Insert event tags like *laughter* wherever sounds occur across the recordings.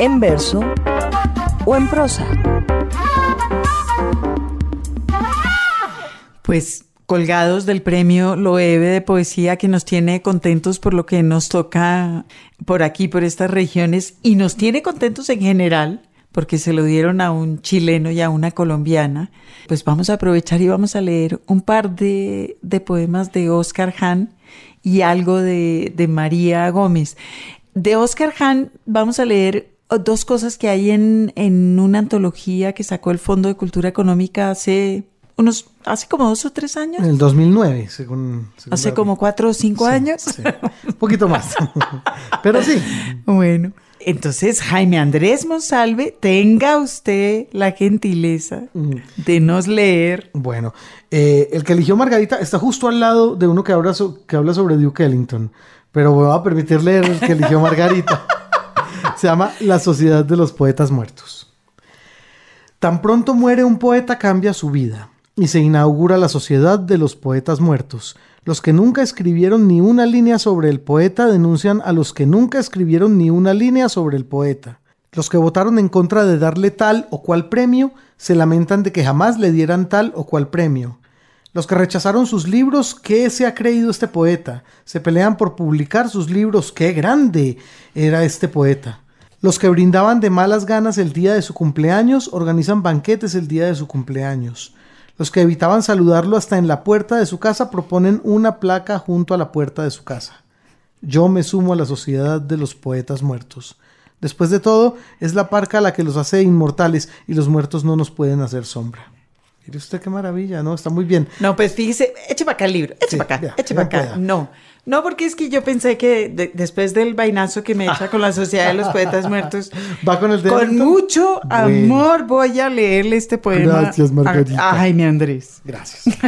en verso o en prosa. Pues colgados del premio Loewe de poesía que nos tiene contentos por lo que nos toca por aquí, por estas regiones, y nos tiene contentos en general, porque se lo dieron a un chileno y a una colombiana, pues vamos a aprovechar y vamos a leer un par de, poemas de Oscar Hahn y algo de, de María Gómez. De Oscar Hahn vamos a leer dos cosas que hay en, en una antología que sacó el Fondo de Cultura Económica hace unos, hace como dos o tres años. En el 2009, según... hace como cuatro o cinco años. Un poquito más. *laughs* Pero sí. Bueno. Entonces, Jaime Andrés Monsalve, tenga usted la gentileza de nos leer. Bueno, eh, el que eligió Margarita está justo al lado de uno que habla, que habla sobre Duke Ellington, pero me va a permitir leer el que eligió Margarita. *laughs* Se llama La Sociedad de los Poetas Muertos. Tan pronto muere un poeta cambia su vida y se inaugura la Sociedad de los Poetas Muertos. Los que nunca escribieron ni una línea sobre el poeta denuncian a los que nunca escribieron ni una línea sobre el poeta. Los que votaron en contra de darle tal o cual premio se lamentan de que jamás le dieran tal o cual premio. Los que rechazaron sus libros, ¿qué se ha creído este poeta? Se pelean por publicar sus libros, qué grande era este poeta. Los que brindaban de malas ganas el día de su cumpleaños organizan banquetes el día de su cumpleaños. Los que evitaban saludarlo hasta en la puerta de su casa proponen una placa junto a la puerta de su casa. Yo me sumo a la sociedad de los poetas muertos. Después de todo, es la parca la que los hace inmortales y los muertos no nos pueden hacer sombra. Mire usted qué maravilla, ¿no? Está muy bien. No, pues fíjese, eche para acá el libro, eche para acá, eche para acá. No, no, porque es que yo pensé que después del vainazo que me echa con la Sociedad de los Poetas Muertos, *laughs* va con el Con mucho amor voy a leerle este poema. Gracias, Margarita. A, Jaime Andrés. Gracias. *laughs*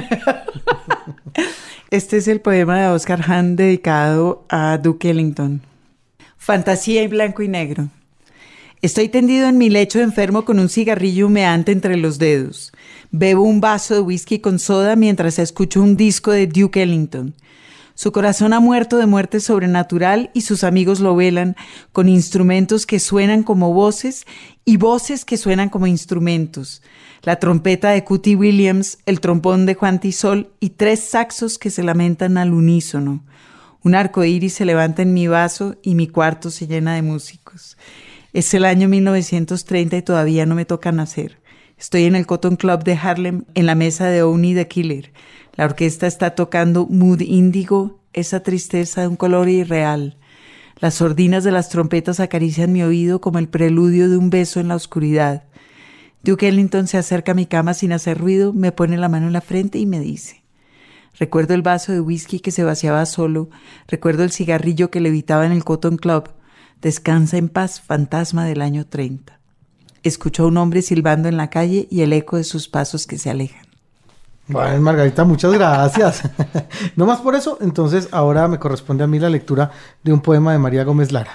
este es el poema de Oscar Hahn dedicado a Duke Ellington. Fantasía en blanco y negro. Estoy tendido en mi lecho enfermo con un cigarrillo humeante entre los dedos. Bebo un vaso de whisky con soda mientras escucho un disco de Duke Ellington. Su corazón ha muerto de muerte sobrenatural y sus amigos lo velan con instrumentos que suenan como voces y voces que suenan como instrumentos. La trompeta de Cootie Williams, el trombón de Juan Tisol y tres saxos que se lamentan al unísono. Un arco iris se levanta en mi vaso y mi cuarto se llena de músicos. Es el año 1930 y todavía no me toca nacer. Estoy en el Cotton Club de Harlem, en la mesa de Oni the Killer. La orquesta está tocando Mood Índigo, esa tristeza de un color irreal. Las sordinas de las trompetas acarician mi oído como el preludio de un beso en la oscuridad. Duke Ellington se acerca a mi cama sin hacer ruido, me pone la mano en la frente y me dice. Recuerdo el vaso de whisky que se vaciaba solo, recuerdo el cigarrillo que levitaba en el Cotton Club. Descansa en paz, fantasma del año 30. Escuchó a un hombre silbando en la calle y el eco de sus pasos que se alejan. Bueno, Margarita, muchas gracias. *laughs* no más por eso, entonces ahora me corresponde a mí la lectura de un poema de María Gómez Lara.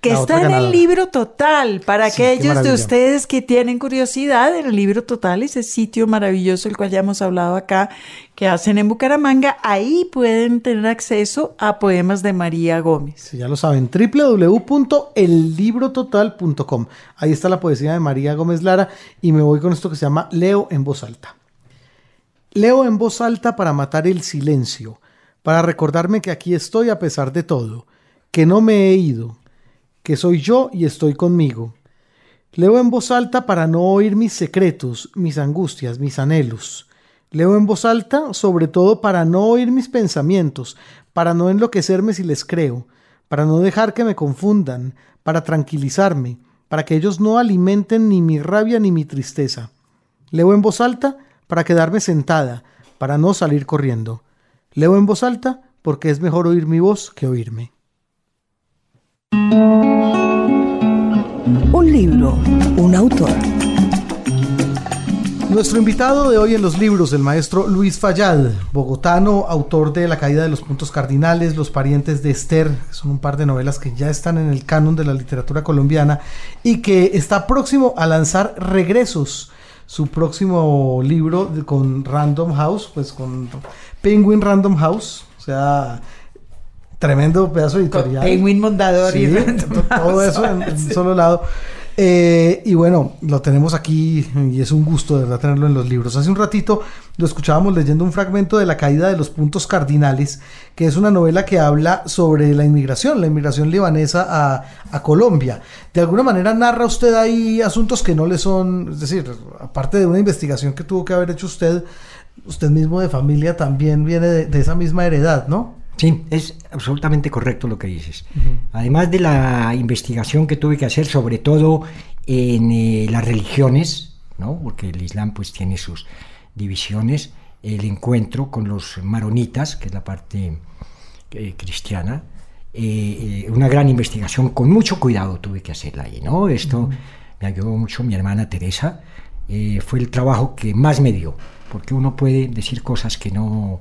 Que está en el libro total, para aquellos de ustedes que tienen curiosidad, en el libro total, ese sitio maravilloso el cual ya hemos hablado acá, que hacen en Bucaramanga, ahí pueden tener acceso a poemas de María Gómez. ya lo saben, www.ellibrototal.com. Ahí está la poesía de María Gómez Lara y me voy con esto que se llama Leo en voz alta. Leo en voz alta para matar el silencio, para recordarme que aquí estoy a pesar de todo, que no me he ido, que soy yo y estoy conmigo. Leo en voz alta para no oír mis secretos, mis angustias, mis anhelos. Leo en voz alta sobre todo para no oír mis pensamientos, para no enloquecerme si les creo, para no dejar que me confundan, para tranquilizarme, para que ellos no alimenten ni mi rabia ni mi tristeza. Leo en voz alta para quedarme sentada, para no salir corriendo. Leo en voz alta porque es mejor oír mi voz que oírme. Un libro, un autor. Nuestro invitado de hoy en los libros, el maestro Luis Fallad, bogotano, autor de La caída de los puntos cardinales, Los parientes de Esther, son un par de novelas que ya están en el canon de la literatura colombiana y que está próximo a lanzar Regresos, su próximo libro con Random House, pues con Penguin Random House, o sea, tremendo pedazo editorial. Penguin Mondador y *laughs* todo eso en, *laughs* un solo lado. Eh, y bueno, lo tenemos aquí y es un gusto de verdad tenerlo en los libros. Hace un ratito lo escuchábamos leyendo un fragmento de La caída de los puntos cardinales, que es una novela que habla sobre la inmigración, la inmigración libanesa a, a Colombia. De alguna manera narra usted ahí asuntos que no le son, es decir, aparte de una investigación que tuvo que haber hecho usted, usted mismo de familia también viene de, de esa misma heredad, ¿no? Sí, es absolutamente correcto lo que dices. Además de la investigación que tuve que hacer, sobre todo en eh, las religiones, ¿no? porque el Islam pues tiene sus divisiones, el encuentro con los maronitas, que es la parte eh, cristiana, eh, una gran investigación, con mucho cuidado tuve que hacerla ahí, ¿no? Esto me ayudó mucho mi hermana Teresa, fue el trabajo que más me dio, porque uno puede decir cosas que no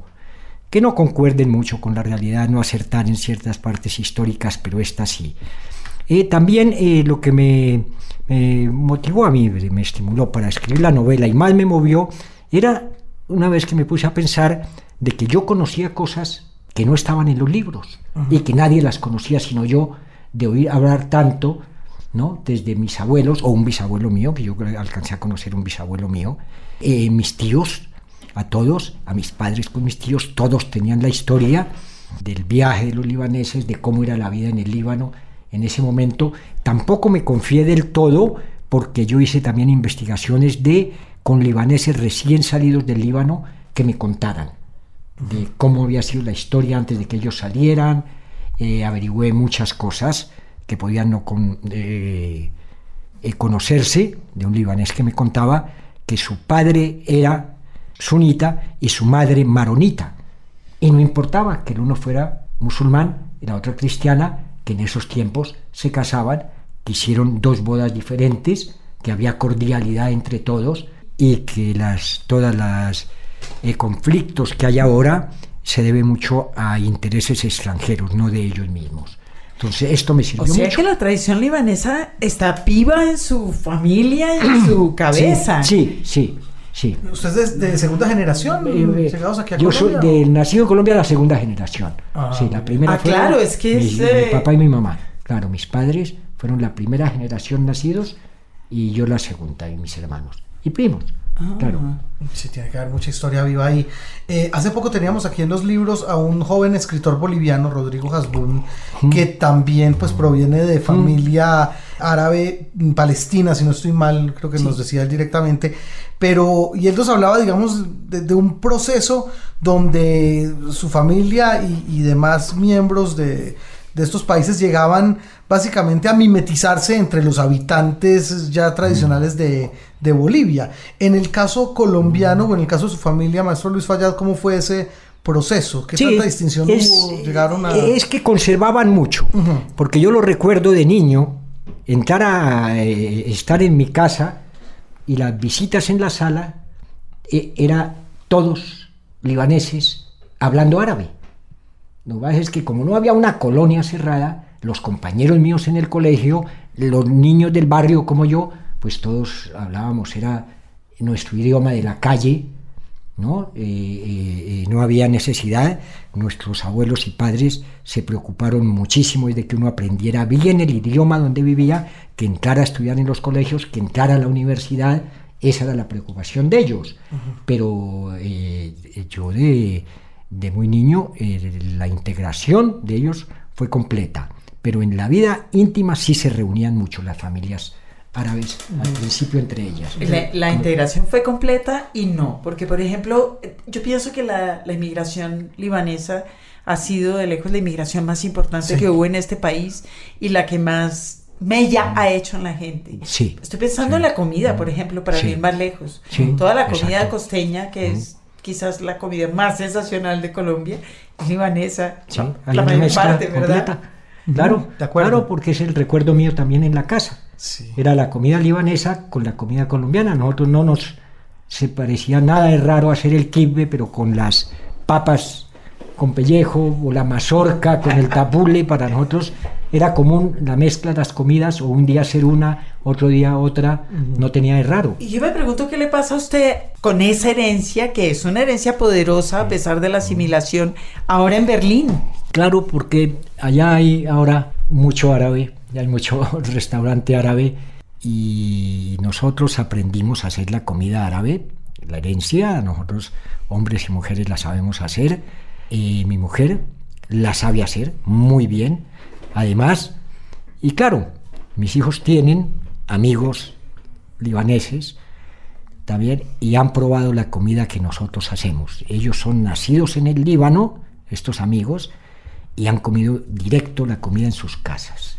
que no concuerden mucho con la realidad, no acertar en ciertas partes históricas, pero esta sí. Eh, también eh, lo que me, me motivó a mí, me estimuló para escribir la novela y más me movió, era una vez que me puse a pensar de que yo conocía cosas que no estaban en los libros y que nadie las conocía sino yo, de oír hablar tanto, ¿no? Desde mis abuelos, o un bisabuelo mío, que yo alcancé a conocer un bisabuelo mío, eh, mis tíos, a todos, a mis padres con mis tíos, todos tenían la historia del viaje de los libaneses, de cómo era la vida en el Líbano en ese momento. Tampoco me confié del todo porque yo hice también investigaciones de con libaneses recién salidos del Líbano que me contaran de cómo había sido la historia antes de que ellos salieran, eh, averigüé muchas cosas que podían no con, eh, eh, conocerse de un libanés que me contaba que su padre era sunita y su madre maronita. Y no importaba que el uno fuera musulmán y la otra cristiana, que en esos tiempos se casaban, que hicieron dos bodas diferentes, que había cordialidad entre todos y que las, todas las eh, conflictos que hay ahora se debe mucho a intereses extranjeros, no de ellos mismos. Entonces, esto me sirvió O sea mucho. que la tradición libanesa está viva en su familia en su cabeza. Sí, sí, sí. ¿Usted es de, de segunda generación? Eh, llegados aquí a yo soy del nacido en Colombia la segunda generación. Ah, sí, la primera Ah, fue claro, es que mi, es, mi eh, papá y mi mamá. Claro, mis padres fueron la primera generación nacidos y yo la segunda y mis hermanos y primos. Ah. Claro. Sí, tiene que haber mucha historia viva ahí. Eh, hace poco teníamos aquí en los libros a un joven escritor boliviano, Rodrigo Hasbun, que también pues proviene de familia árabe mm, palestina, si no estoy mal, creo que nos decía él directamente. Pero, y él nos hablaba, digamos, de, de un proceso donde su familia y, y demás miembros de, de estos países llegaban básicamente a mimetizarse entre los habitantes ya tradicionales de, de Bolivia. En el caso colombiano o en el caso de su familia, maestro Luis Fallad, ¿cómo fue ese proceso? ¿Qué Sí, tanta distinción es, hubo? Llegaron a... es que conservaban mucho, porque yo lo recuerdo de niño, entrar a eh, estar en mi casa y las visitas en la sala eh, era todos libaneses hablando árabe. Lo que es que como no había una colonia cerrada, los compañeros míos en el colegio, los niños del barrio como yo, pues todos hablábamos, era nuestro idioma de la calle, ¿no? Eh, eh, eh, no había necesidad, nuestros abuelos y padres se preocuparon muchísimo de que uno aprendiera bien el idioma donde vivía, que entrara a estudiar en los colegios, que entrara a la universidad, esa era la preocupación de ellos. Pero eh, yo de, de muy niño, la integración de ellos fue completa, pero en la vida íntima sí se reunían mucho las familias árabes, al principio entre ellas. La, la integración fue completa y no, porque por ejemplo, yo pienso que la, la inmigración libanesa ha sido de lejos la inmigración más importante Sí. que hubo en este país y la que más mella ha hecho en la gente. Sí. Estoy pensando en la comida, por ejemplo, para Sí. ir más lejos. Sí, Toda la comida exacto. costeña, que es quizás la comida más sensacional de Colombia, es libanesa. Sí, la la mayor parte, ¿verdad? completa. Claro, de acuerdo. claro, porque es el recuerdo mío también en la casa. Sí. Era la comida libanesa con la comida colombiana. Nosotros no nos se parecía nada de raro hacer el kibbe, pero con las papas con pellejo o la mazorca con el tabule para nosotros era común la mezcla de las comidas o un día hacer una, otro día otra, no tenía de raro. Y yo me pregunto qué le pasa a usted con esa herencia, que es una herencia poderosa a pesar de la asimilación, ahora en Berlín. Claro, porque allá hay ahora mucho árabe, ya hay mucho *laughs* restaurante árabe y nosotros aprendimos a hacer la comida árabe, la herencia, nosotros hombres y mujeres la sabemos hacer, y mi mujer la sabe hacer muy bien, además, y claro, mis hijos tienen amigos libaneses también y han probado la comida que nosotros hacemos. Ellos son nacidos en el Líbano, estos amigos, y han comido directo la comida en sus casas.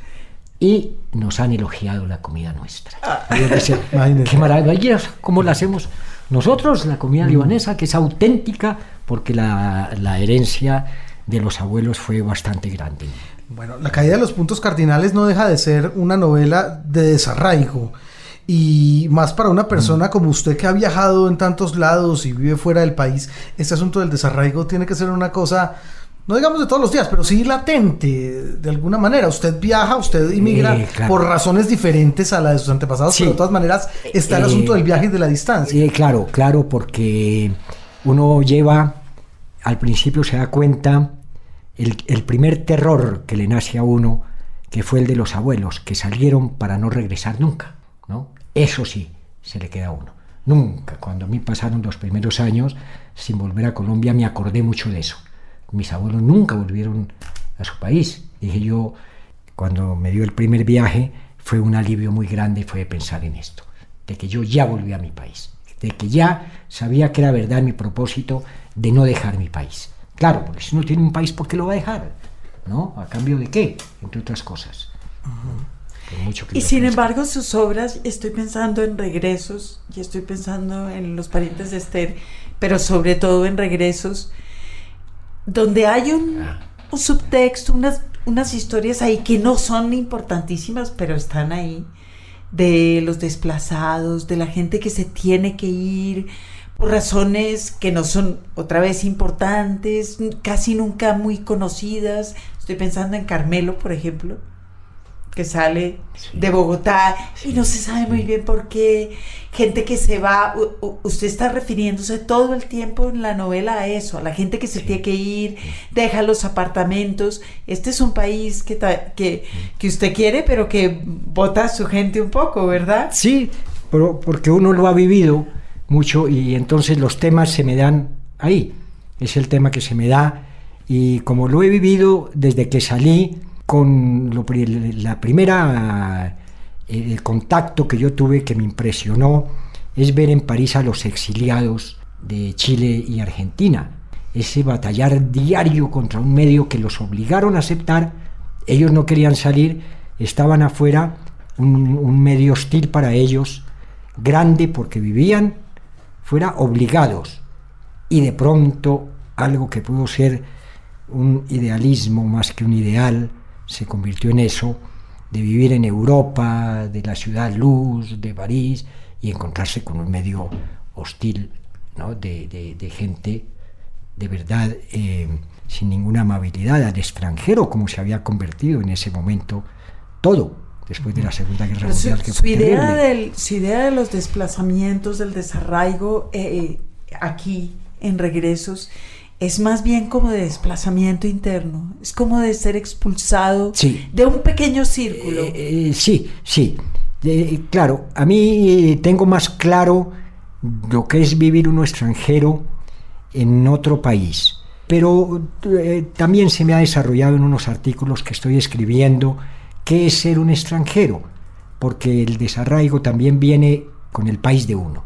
Y nos han elogiado la comida nuestra. Ah. *laughs* Qué maravilla, ¿cómo la hacemos? Nosotros, la comida Mm. libanesa, que es auténtica, porque la, la herencia de los abuelos fue bastante grande. Bueno, La caída de los puntos cardinales no deja de ser una novela de desarraigo. Y más para una persona como usted que ha viajado en tantos lados y vive fuera del país, este asunto del desarraigo tiene que ser una cosa, no digamos de todos los días, pero sí latente de alguna manera. Usted viaja, usted inmigra Eh, claro. por razones diferentes a las de sus antepasados, Sí. pero de todas maneras está el Eh, asunto del viaje y de la distancia. Sí, claro, claro, porque uno lleva, al principio se da cuenta, el, el primer terror que le nace a uno, que fue el de los abuelos, que salieron para no regresar nunca, ¿no? Eso sí, se le queda a uno. Nunca, cuando a mí pasaron los primeros años sin volver a Colombia, me acordé mucho de eso. Mis abuelos nunca volvieron a su país. Dije yo, cuando me dio el primer viaje, fue un alivio muy grande, fue pensar en esto, de que yo ya volví a mi país, de que ya sabía que era verdad mi propósito de no dejar mi país. Claro, porque si uno tiene un país, ¿por qué lo va a dejar? ¿No? ¿A cambio de qué? Entre otras cosas. Mucho Y sin embargo, sus obras, estoy pensando en regresos y estoy pensando en los parientes de Esther, pero sobre todo en regresos, donde hay un, Ah. un subtexto, unas, unas historias ahí que no son importantísimas, pero están ahí, de los desplazados, de la gente que se tiene que ir por razones que no son otra vez importantes, casi nunca muy conocidas. Estoy pensando en Carmelo, por ejemplo, que sale Sí. de Bogotá y no se sabe muy bien por qué. Gente que se va, u- usted está refiriéndose todo el tiempo en la novela a eso, a la gente que se tiene que ir, deja los apartamentos. Este es un país que, que, que usted quiere, pero que vota a su gente un poco, ¿verdad? Sí, pero porque uno lo ha vivido mucho y entonces los temas se me dan ahí. Es el tema que se me da y como lo he vivido desde que salí con lo la primera eh, el contacto que yo tuve que me impresionó es ver en París a los exiliados de Chile y Argentina. Ese batallar diario contra un medio que los obligaron a aceptar, ellos no querían salir, estaban afuera, un medio hostil para ellos, grande porque vivían fuera obligados y de pronto algo que pudo ser un idealismo más que un ideal se convirtió en eso de vivir en Europa, de la ciudad luz, de París y encontrarse con un medio hostil ¿no? de, de- de gente de verdad eh, sin ninguna amabilidad al extranjero como se había convertido en ese momento todo después de la Segunda Guerra su, Mundial que su idea del, su idea de los desplazamientos, del desarraigo eh, aquí en regresos, es más bien como de desplazamiento interno, es como de ser expulsado Sí. de un pequeño círculo. Eh, eh, sí, sí. Eh, claro, a mí eh, tengo más claro lo que es vivir uno extranjero en otro país. Pero también se me ha desarrollado en unos artículos que estoy escribiendo qué es ser un extranjero, porque el desarraigo también viene con el país de uno.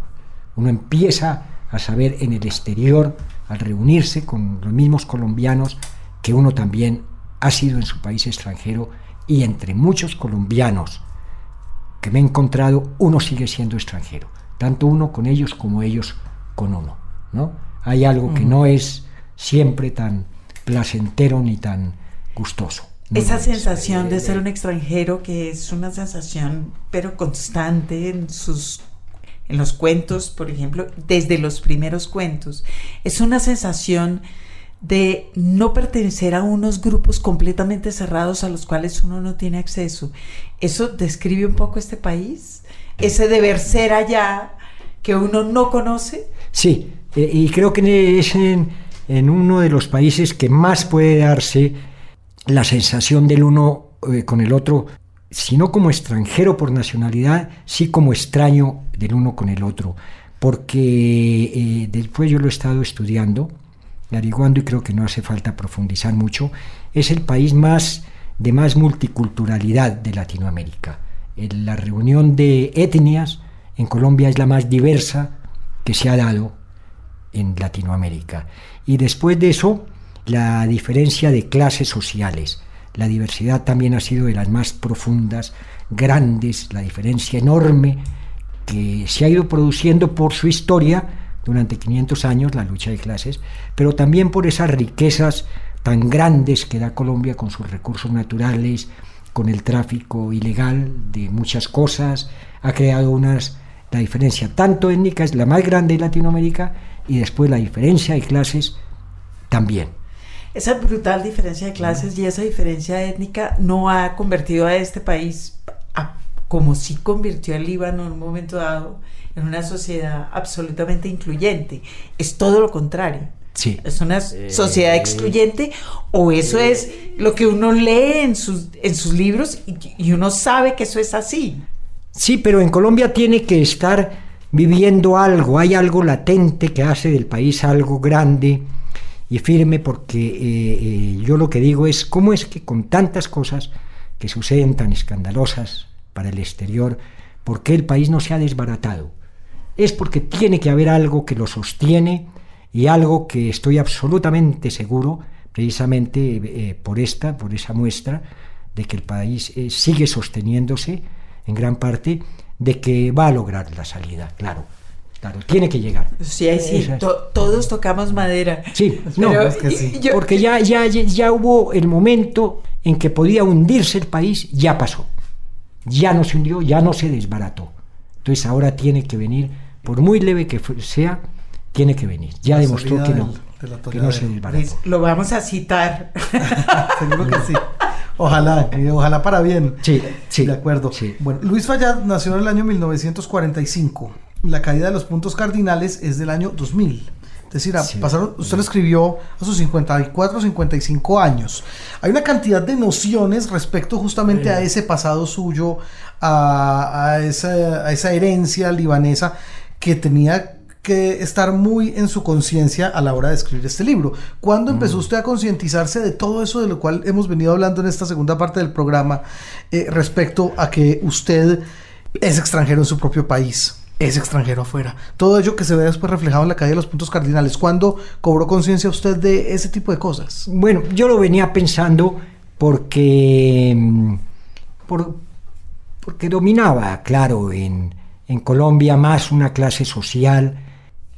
Uno empieza a saber en el exterior, al reunirse con los mismos colombianos, que uno también ha sido en su país extranjero y entre muchos colombianos que me he encontrado, uno sigue siendo extranjero, tanto uno con ellos como ellos con uno, ¿no? Hay algo que no es siempre tan placentero ni tan gustoso. No Esa sensación de ser un extranjero que es una sensación pero constante en sus en los cuentos, por ejemplo, desde los primeros cuentos, es una sensación de no pertenecer a unos grupos completamente cerrados a los cuales uno no tiene acceso. Eso describe un poco este país, ese deber ser allá que uno no conoce. Sí, eh, y creo que es en, uno de los países que más puede darse la sensación del uno eh, con el otro si no como extranjero por nacionalidad, sí como extraño del uno con el otro, porque eh, después yo lo he estado estudiando, averiguando y creo que no hace falta profundizar mucho, es el país más de más multiculturalidad de Latinoamérica. La reunión de etnias en Colombia es la más diversa que se ha dado en Latinoamérica. Y después de eso, la diferencia de clases sociales. La diversidad también ha sido de las más profundas, grandes, la diferencia enorme que se ha ido produciendo por su historia durante 500 años, la lucha de clases, pero también por esas riquezas tan grandes que da Colombia con sus recursos naturales, con el tráfico ilegal de muchas cosas, ha creado unas, la diferencia tanto étnica es la más grande de Latinoamérica y después la diferencia de clases también. Esa brutal diferencia de clases y esa diferencia étnica no ha convertido a este país, como sí convirtió el Líbano en un momento dado, en una sociedad absolutamente incluyente. Es todo lo contrario. Sí. ¿Es una sociedad excluyente o eso es lo que uno lee en sus, en sus libros y, y, uno sabe que eso es así? Sí, pero en Colombia tiene que estar viviendo algo, hay algo latente que hace del país algo grande y firme porque eh, eh, yo lo que digo es cómo es que con tantas cosas que suceden tan escandalosas para el exterior, ¿por qué el país no se ha desbaratado? Es porque tiene que haber algo que lo sostiene y algo que estoy absolutamente seguro, precisamente eh, por esta, por esa muestra, de que el país sigue sosteniéndose en gran parte, de que va a lograr la salida, claro Claro, tiene que llegar. Sí, sí, todos tocamos madera. Sí, *laughs* no, porque ya, ya, ya hubo el momento en que podía hundirse el país, ya pasó. Ya no se hundió, ya no se desbarató. Entonces ahora tiene que venir, por muy leve que sea, tiene que venir. Ya demostró que no, que no se desbarató. Lo vamos a citar. *laughs* Seguro que sí. Ojalá, ojalá para bien. Sí, sí. De acuerdo. Sí. Bueno, Luis Fallad nació en el año 1945 la caída de los puntos cardinales es del año 2000. Es decir, pasaron, usted lo escribió a sus 54, 55 años. Hay una cantidad de nociones respecto justamente a ese pasado suyo, a, esa, a, esa, herencia libanesa que tenía que estar muy en su conciencia a la hora de escribir este libro. ¿Cuándo mm. empezó usted a concientizarse de todo eso de lo cual hemos venido hablando en esta segunda parte del programa eh, respecto a que usted es extranjero en su propio país? Es extranjero afuera. Todo ello que se ve después reflejado en la caída de los puntos cardinales. ¿Cuándo cobró conciencia usted de ese tipo de cosas? Bueno, yo lo venía pensando porque, mm, porque dominaba, claro, en, en Colombia más una clase social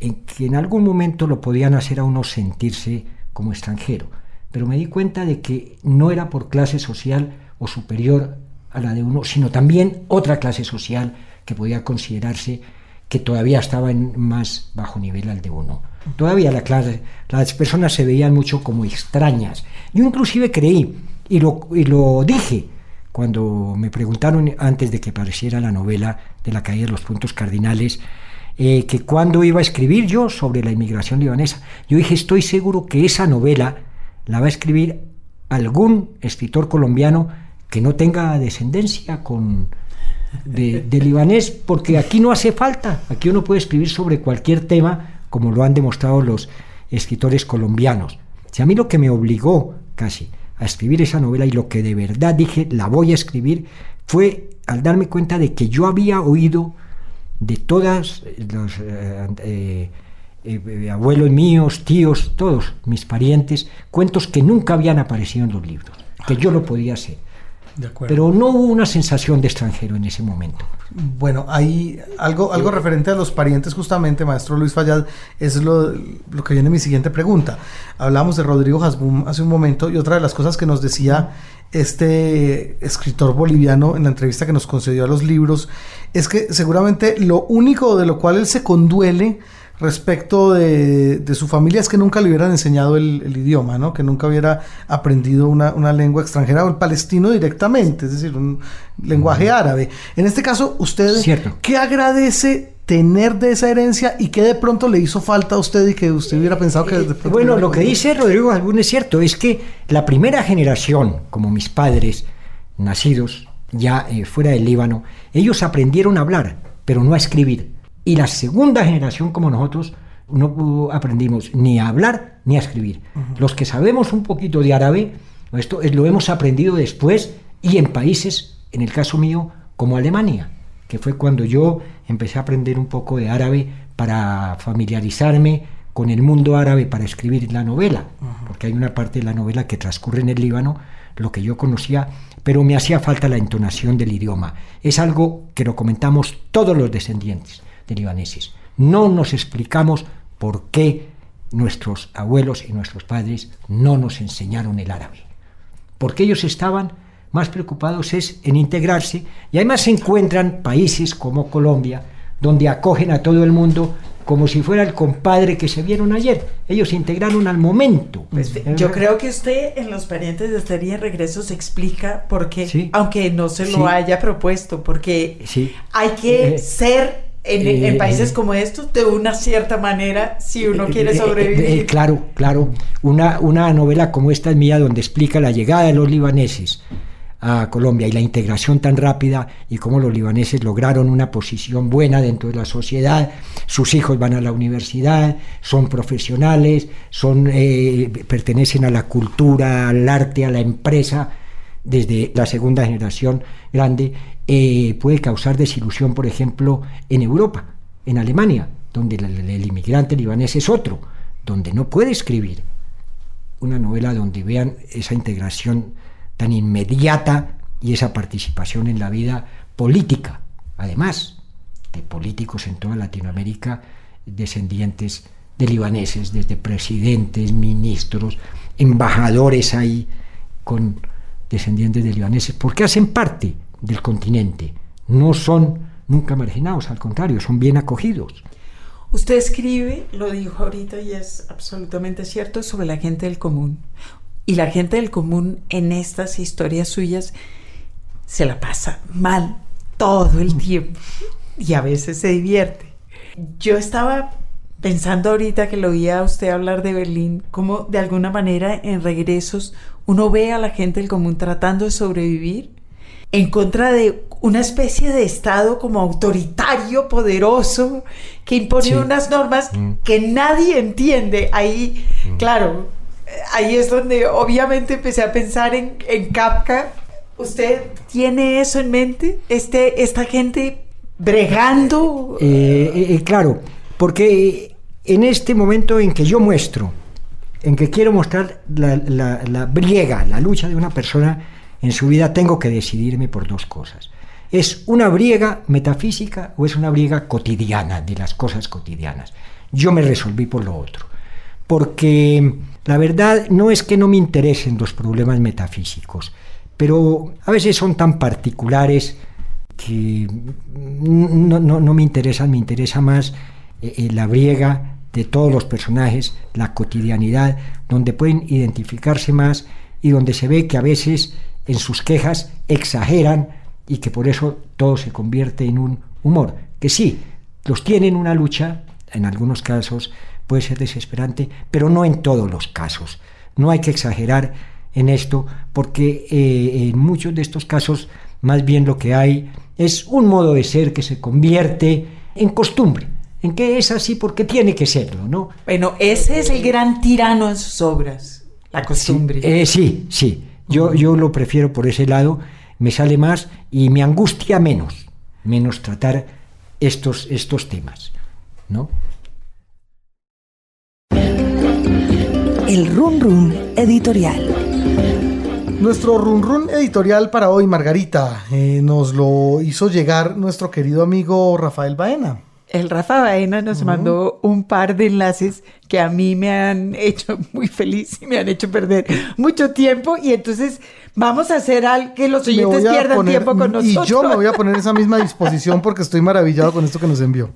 en que en algún momento lo podían hacer a uno sentirse como extranjero. Pero me di cuenta de que no era por clase social o superior a la de uno, sino también otra clase social que podía considerarse que todavía estaba en más bajo nivel al de uno. Todavía la clase, las personas se veían mucho como extrañas. Yo inclusive creí, y lo, dije, cuando me preguntaron antes de que apareciera la novela de la caída de los puntos cardinales, eh, que cuando iba a escribir yo sobre la inmigración libanesa, yo dije, estoy seguro que esa novela la va a escribir algún escritor colombiano que no tenga descendencia con, de, libanés, porque aquí no hace falta, aquí uno puede escribir sobre cualquier tema, como lo han demostrado los escritores colombianos. Si a mí lo que me obligó casi a escribir esa novela y lo que de verdad dije, la voy a escribir, fue al darme cuenta de que yo había oído de todas los eh, eh, eh, abuelos míos, tíos, todos mis parientes, cuentos que nunca habían aparecido en los libros, que yo lo podía hacer. Pero no hubo una sensación de extranjero en ese momento. Bueno, hay algo, algo referente a los parientes justamente, maestro Luis Fallad, es lo, lo que viene mi siguiente pregunta. Hablamos de Rodrigo Hasbum hace un momento y otra de las cosas que nos decía este escritor boliviano en la entrevista que nos concedió a los libros es que seguramente lo único de lo cual él se conduele respecto de, su familia es que nunca le hubieran enseñado el, idioma, ¿no? que nunca hubiera aprendido una, lengua extranjera o el palestino directamente, es decir, un lenguaje árabe. En este caso, usted, ¿qué agradece tener de esa herencia y qué de pronto le hizo falta a usted y que usted hubiera pensado que... De bueno, lo que dice Rodrigo Albún es cierto, es que la primera generación, como mis padres, nacidos ya eh, fuera del Líbano, ellos aprendieron a hablar, pero no a escribir. Y la segunda generación como nosotros no aprendimos ni a hablar ni a escribir. Los que sabemos un poquito de árabe, esto es, lo hemos aprendido después y en países, en el caso mío, como Alemania, que fue cuando yo empecé a aprender un poco de árabe para familiarizarme con el mundo árabe para escribir la novela, porque hay una parte de la novela que transcurre en el Líbano, lo que yo conocía, pero me hacía falta la entonación del idioma. Es algo que lo comentamos todos los descendientes de libaneses. No nos explicamos por qué nuestros abuelos y nuestros padres no nos enseñaron el árabe. Porque ellos estaban más preocupados es en integrarse y además se encuentran países como Colombia, donde acogen a todo el mundo como si fuera el compadre que se vieron ayer. Ellos se integraron al momento. Pues, yo creo que usted en Los Parientes de Esther y en Regreso se explica por qué, aunque no se lo haya propuesto, porque hay que eh, ser en, en, eh, países como estos de una cierta manera si uno quiere eh, sobrevivir. claro, claro. Una, una novela como esta es mía donde explica la llegada de los libaneses a Colombia y la integración tan rápida y cómo los libaneses lograron una posición buena dentro de la sociedad, sus hijos van a la universidad, son profesionales, son, eh, pertenecen a la cultura, al arte, a la empresa, desde la segunda generación grande, eh, puede causar desilusión, por ejemplo, en Europa, en Alemania, donde el inmigrante libanés es otro, donde no puede escribir una novela donde vean esa integración tan inmediata y esa participación en la vida política, además de políticos en toda Latinoamérica descendientes de libaneses, desde presidentes, ministros, embajadores ahí con descendientes de libaneses, porque hacen parte del continente, no son nunca marginados, al contrario, son bien acogidos. Usted escribe, lo dijo ahorita y es absolutamente cierto, sobre la gente del común. Y la gente del común en estas historias suyas se la pasa mal todo el tiempo y a veces se divierte. Yo estaba pensando ahorita que lo oía a usted hablar de Berlín, como de alguna manera en regresos uno ve a la gente del común tratando de sobrevivir en contra de una especie de Estado como autoritario, poderoso, que impone unas normas mm. que nadie entiende. Ahí, mm. claro, ahí es donde obviamente empecé a pensar en, en Kafka. ¿Usted tiene eso en mente? Este, esta gente bregando. Eh, eh, eh, claro, porque en este momento en que yo muestro, en que quiero mostrar la, la, la briega, la lucha de una persona en su vida, tengo que decidirme por dos cosas. ¿Es una briega metafísica o es una briega cotidiana, de las cosas cotidianas? Yo me resolví por lo otro. Porque la verdad no es que no me interesen los problemas metafísicos, pero a veces son tan particulares que no, me interesan, me interesa más eh, eh, la briega de todos los personajes, la cotidianidad, donde pueden identificarse más y donde se ve que a veces en sus quejas exageran y que por eso todo se convierte en un humor, que sí, los tienen una lucha, en algunos casos, puede ser desesperante, pero no en todos los casos. No hay que exagerar en esto porque eh, en muchos de estos casos más bien lo que hay es un modo de ser que se convierte en costumbre, en que es así porque tiene que serlo, ¿no? Bueno, ese es el gran tirano en sus obras, la costumbre. Sí, eh, sí, sí. Yo, yo lo prefiero por ese lado, me sale más y me angustia menos, menos tratar estos, estos temas, ¿no? El Run Run Editorial. Nuestro Run Run Editorial para hoy, Margarita, eh, nos lo hizo llegar nuestro querido amigo Rafael Baena. El Rafa Baena nos mandó un par de enlaces que a mí me han hecho *laughs* muy feliz y me han hecho perder mucho tiempo. Y entonces vamos a hacer algo que los oyentes pierdan tiempo con nosotros. Y yo me voy a poner esa misma disposición porque estoy maravillado con esto que nos envió.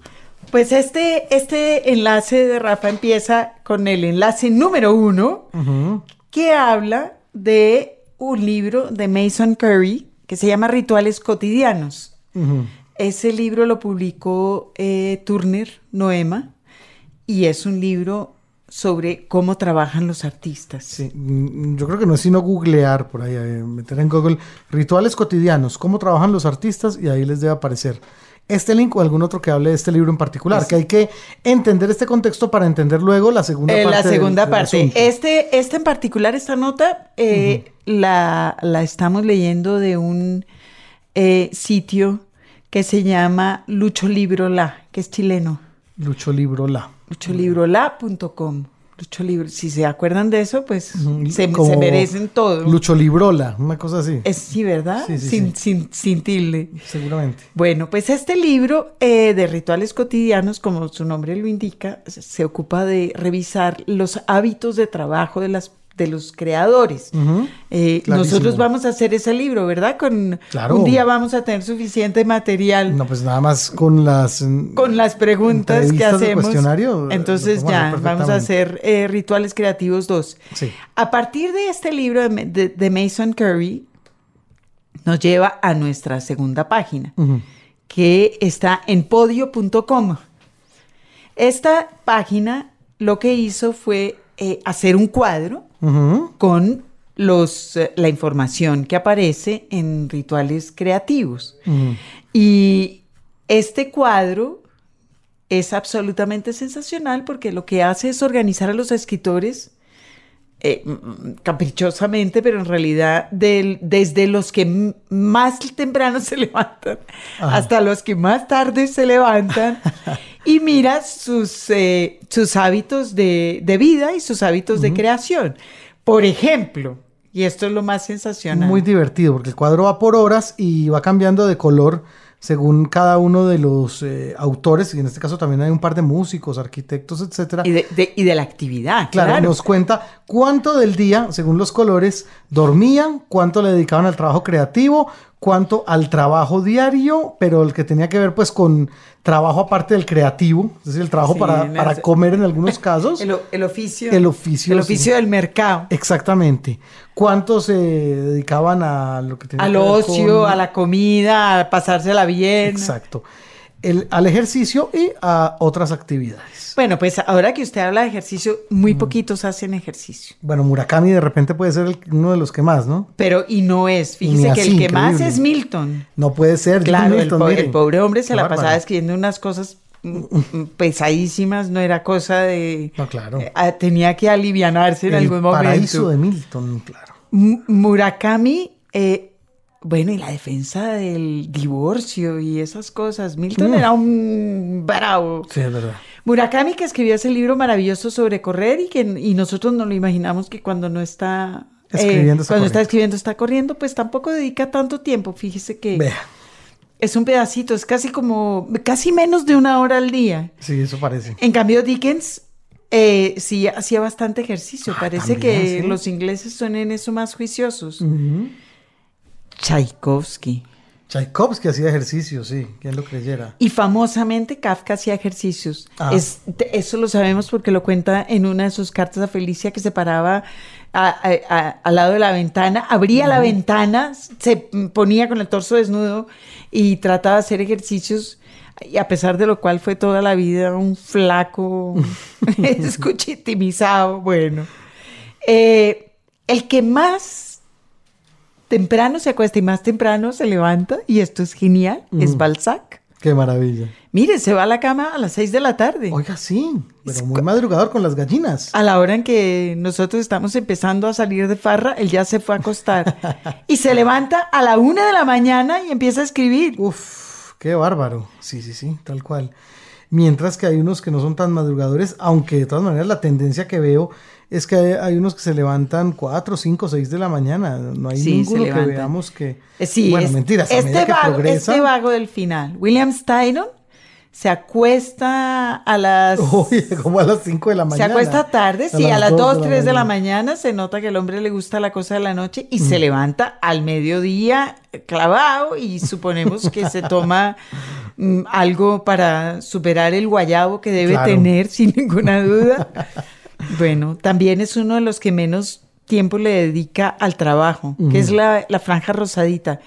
Pues este, este enlace de Rafa empieza con el enlace número uno, que habla de un libro de Mason Curry que se llama Rituales Cotidianos. Ese libro lo publicó eh, Turner Noema y es un libro sobre cómo trabajan los artistas. Sí, mm, yo creo que no es sino googlear por ahí, eh, meter en Google rituales cotidianos, cómo trabajan los artistas y ahí les debe aparecer este link o algún otro que hable de este libro en particular, que hay que entender este contexto para entender luego la segunda Eh, parte. la del- segunda del parte. asunto. Este, este en particular, esta nota, eh, la, la estamos leyendo de un eh, sitio que se llama Lucho Libro La, que es chileno. Lucho Libro La. lucholibrola.com. Lucho Libro, si se acuerdan de eso, pues se, se merecen todo. Lucho Librola, una cosa así. Es, sí, ¿verdad? Sí, sí, sin, sí. Sin, sin tilde. Seguramente. Bueno, pues este libro eh, de rituales cotidianos, como su nombre lo indica, se- se ocupa de revisar los hábitos de trabajo de las de los creadores. Eh, nosotros vamos a hacer ese libro, ¿verdad? Con Claro. un día vamos a tener suficiente material No, pues nada más con las. mm, con las preguntas que hacemos. cuestionario, eh, Entonces ya vamos a hacer eh, rituales creativos 2. Sí. A partir de este libro de, de- de Mason Curry, nos lleva a nuestra segunda página, que está en podio.com. Esta página lo que hizo fue eh, hacer un cuadro Con los, eh, la información que aparece en rituales creativos. Y este cuadro es absolutamente sensacional porque lo que hace es organizar a los escritores eh, caprichosamente, pero en realidad del- desde los que más temprano *laughs* se levantan Ajá. hasta los que más tarde se levantan *laughs* y mira sus, eh, sus hábitos de, de vida y sus hábitos de creación. Por ejemplo, y esto es lo más sensacional. Muy divertido, porque el cuadro va por horas y va cambiando de color según cada uno de los eh, autores, y en este caso también hay un par de músicos, arquitectos, etcétera. y, de, de- y de la actividad, Claro, claro. nos cuenta cuánto del día, según los colores, dormían, cuánto le dedicaban al trabajo creativo, cuánto al trabajo diario, pero el que tenía que ver pues con trabajo aparte del creativo, es decir, el trabajo Sí, para, para comer en algunos *laughs* casos. El, oficio. El oficio, El sí. oficio del mercado. Exactamente. ¿Cuántos se dedicaban a lo que tenía Al que ver ocio, con- a la comida, a pasársela bien. Exacto. El, al ejercicio y a otras actividades. Bueno, pues ahora que usted habla de ejercicio, muy poquitos hacen ejercicio. Bueno, Murakami de repente puede ser el- uno de los que más, ¿no? Pero, y no es. Fíjese que el que más es Milton. No puede ser. Claro, el, po- el pobre hombre se Qué la bárbaro. pasaba escribiendo unas cosas mm, mm, pesadísimas, no era cosa de... No, claro. eh, ah, tenía que alivianarse en el algún momento. paraíso de Milton, claro. M- Murakami, eh, bueno, y la defensa del divorcio y esas cosas. Milton Mm. era un bravo. Sí, es verdad. Murakami que escribió ese libro maravilloso sobre correr y que y nosotros no lo imaginamos que cuando no está eh, Escribiendo está cuando está escribiendo está corriendo, pues tampoco dedica tanto tiempo. Fíjese que Vea. es un pedacito, es casi como casi menos de una hora al día. Sí, eso parece. En cambio, Dickens eh, sí hacía bastante ejercicio. Ah, Parece también, que sí. los ingleses son en eso más juiciosos. Ujú. Tchaikovsky. Tchaikovsky hacía ejercicio, sí, quien lo creyera. Y famosamente Kafka hacía ejercicios. Ah. Es- eso lo sabemos porque lo cuenta en una de sus cartas a Felicia que se paraba a- a- a- al lado de la ventana, abría la ventana, se ponía con el torso desnudo y trataba de hacer ejercicios. Y a pesar de lo cual fue toda la vida un flaco, *laughs* *laughs* escuchitimizado, bueno. Eh, el que más temprano se acuesta y más temprano se levanta, y esto es genial, es Balzac. Qué maravilla. Mire, se va a la cama a las 6 de la tarde. Oiga, sí, pero muy madrugador con las gallinas. A la hora en que nosotros estamos empezando a salir de farra, él ya se fue a acostar. *laughs* y se levanta a la una de la mañana y empieza a escribir. Uf, qué bárbaro. Sí, sí, sí, tal cual. Mientras que hay unos que no son tan madrugadores, aunque de todas maneras la tendencia que veo es que hay, hay unos que se levantan 4, 5, 6 de la mañana. No hay Sí, ninguno que veamos que... Sí, bueno, es- mentiras, este, que vago, progresa... este vago del final. William Styron se acuesta a las... *laughs* Oye, como a las 5 de la Se mañana. acuesta tarde, sí, a las 2 2, 3 de la mañana se nota que el hombre le gusta la cosa de la noche y se levanta al mediodía clavado y suponemos que se toma *laughs* mm, algo para superar el guayabo que debe Claro. tener *laughs* sin ninguna duda. Bueno, también es uno de los que menos tiempo le dedica al trabajo, que es la, la franja rosadita.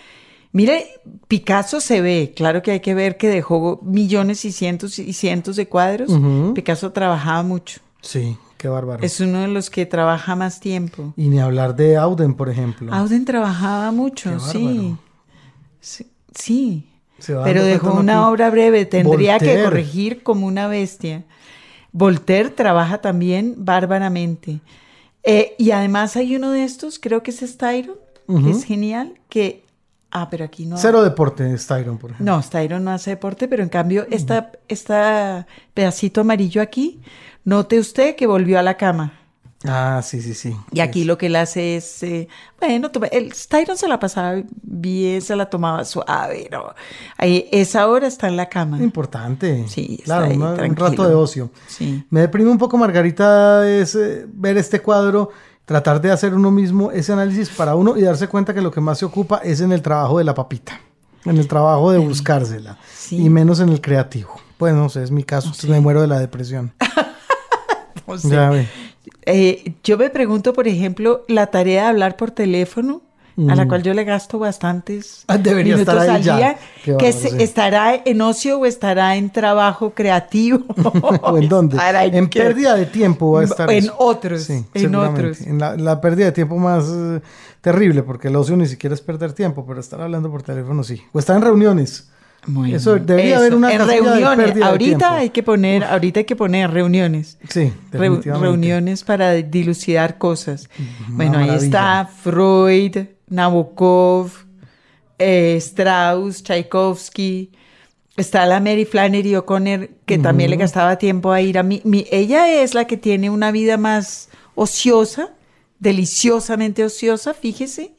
Mire, Picasso se ve, claro que hay que ver que dejó millones y cientos y cientos de cuadros. Picasso trabajaba mucho. Sí, Qué bárbaro. Es uno de los que trabaja más tiempo. Y ni hablar de Auden, por ejemplo. Auden trabajaba mucho, Qué sí. Sí. Pero dejó una obra breve. Tendría que corregir como una bestia. Voltaire trabaja también bárbaramente. Eh, y además hay uno de estos, creo que es Styron, que es genial, que... Ah, pero aquí no... Cero deporte, Styron, por ejemplo. No, Styron no hace deporte, pero en cambio, esta, esta pedacito amarillo aquí, note usted que volvió a la cama. Ah, sí, sí, sí. Y aquí lo que él hace es, eh, bueno, toma- el Styron se la pasaba bien, se la tomaba suave, ¿no? Ahí, esa hora está en la cama. Importante. Sí, está claro, ahí, una- un rato de ocio. Sí. Me deprime un poco, Margarita, es eh, ver este cuadro, tratar de hacer uno mismo ese análisis para uno y darse cuenta que lo que más se ocupa es en el trabajo de la papita, en el trabajo de buscársela Sí. y menos en el creativo. Pues no sé, es mi caso, me muero de la depresión. *laughs* Ya eh, yo me pregunto, por ejemplo, la tarea de hablar por teléfono, a la Mm. cual yo le gasto bastantes Ah, debería minutos estar ahí al ya. día, que se- sí. estará en ocio o estará en trabajo creativo. *laughs* ¿O en *laughs* dónde? En que- pérdida de tiempo va a estar. En eso. otros, Sí, en otros. En la, la pérdida de tiempo más eh, terrible, porque el ocio ni siquiera es perder tiempo, pero estar hablando por teléfono sí. O estar en reuniones. Bueno, Eso, debería haber una en reuniones. de ahorita hay que poner, ahorita hay que poner reuniones. Sí, definitivamente. reuniones para dilucidar cosas. Una Bueno, ahí está Freud, Nabokov, eh, Strauss, Tchaikovsky. Está la Mary Flannery O'Connor, que también le gastaba tiempo a ir a mí. Mi, ella es la que tiene una vida más ociosa, deliciosamente ociosa, fíjese.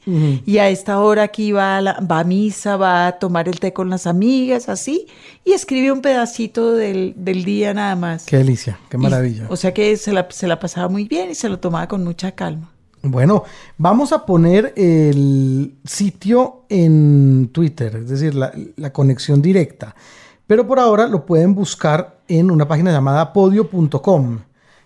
Y a esta hora aquí va a, la- va a misa, va a tomar el té con las amigas, así. Y escribe un pedacito del, del día nada más. Qué delicia, qué Y- maravilla. o sea que se la, se la pasaba muy bien y se lo tomaba con mucha calma. Bueno, vamos a poner el sitio en Twitter, es decir, la, la conexión directa. Pero por ahora lo pueden buscar en una página llamada podio.com.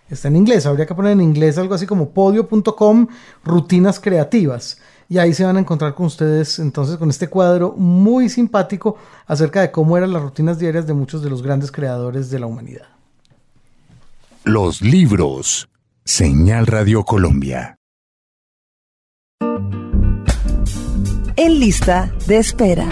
Está en inglés, habría que poner en inglés algo así como podio.com rutinas creativas. Y ahí se van a encontrar con ustedes entonces con este cuadro muy simpático acerca de cómo eran las rutinas diarias de muchos de los grandes creadores de la humanidad. Los libros. Señal Radio Colombia. En lista de espera.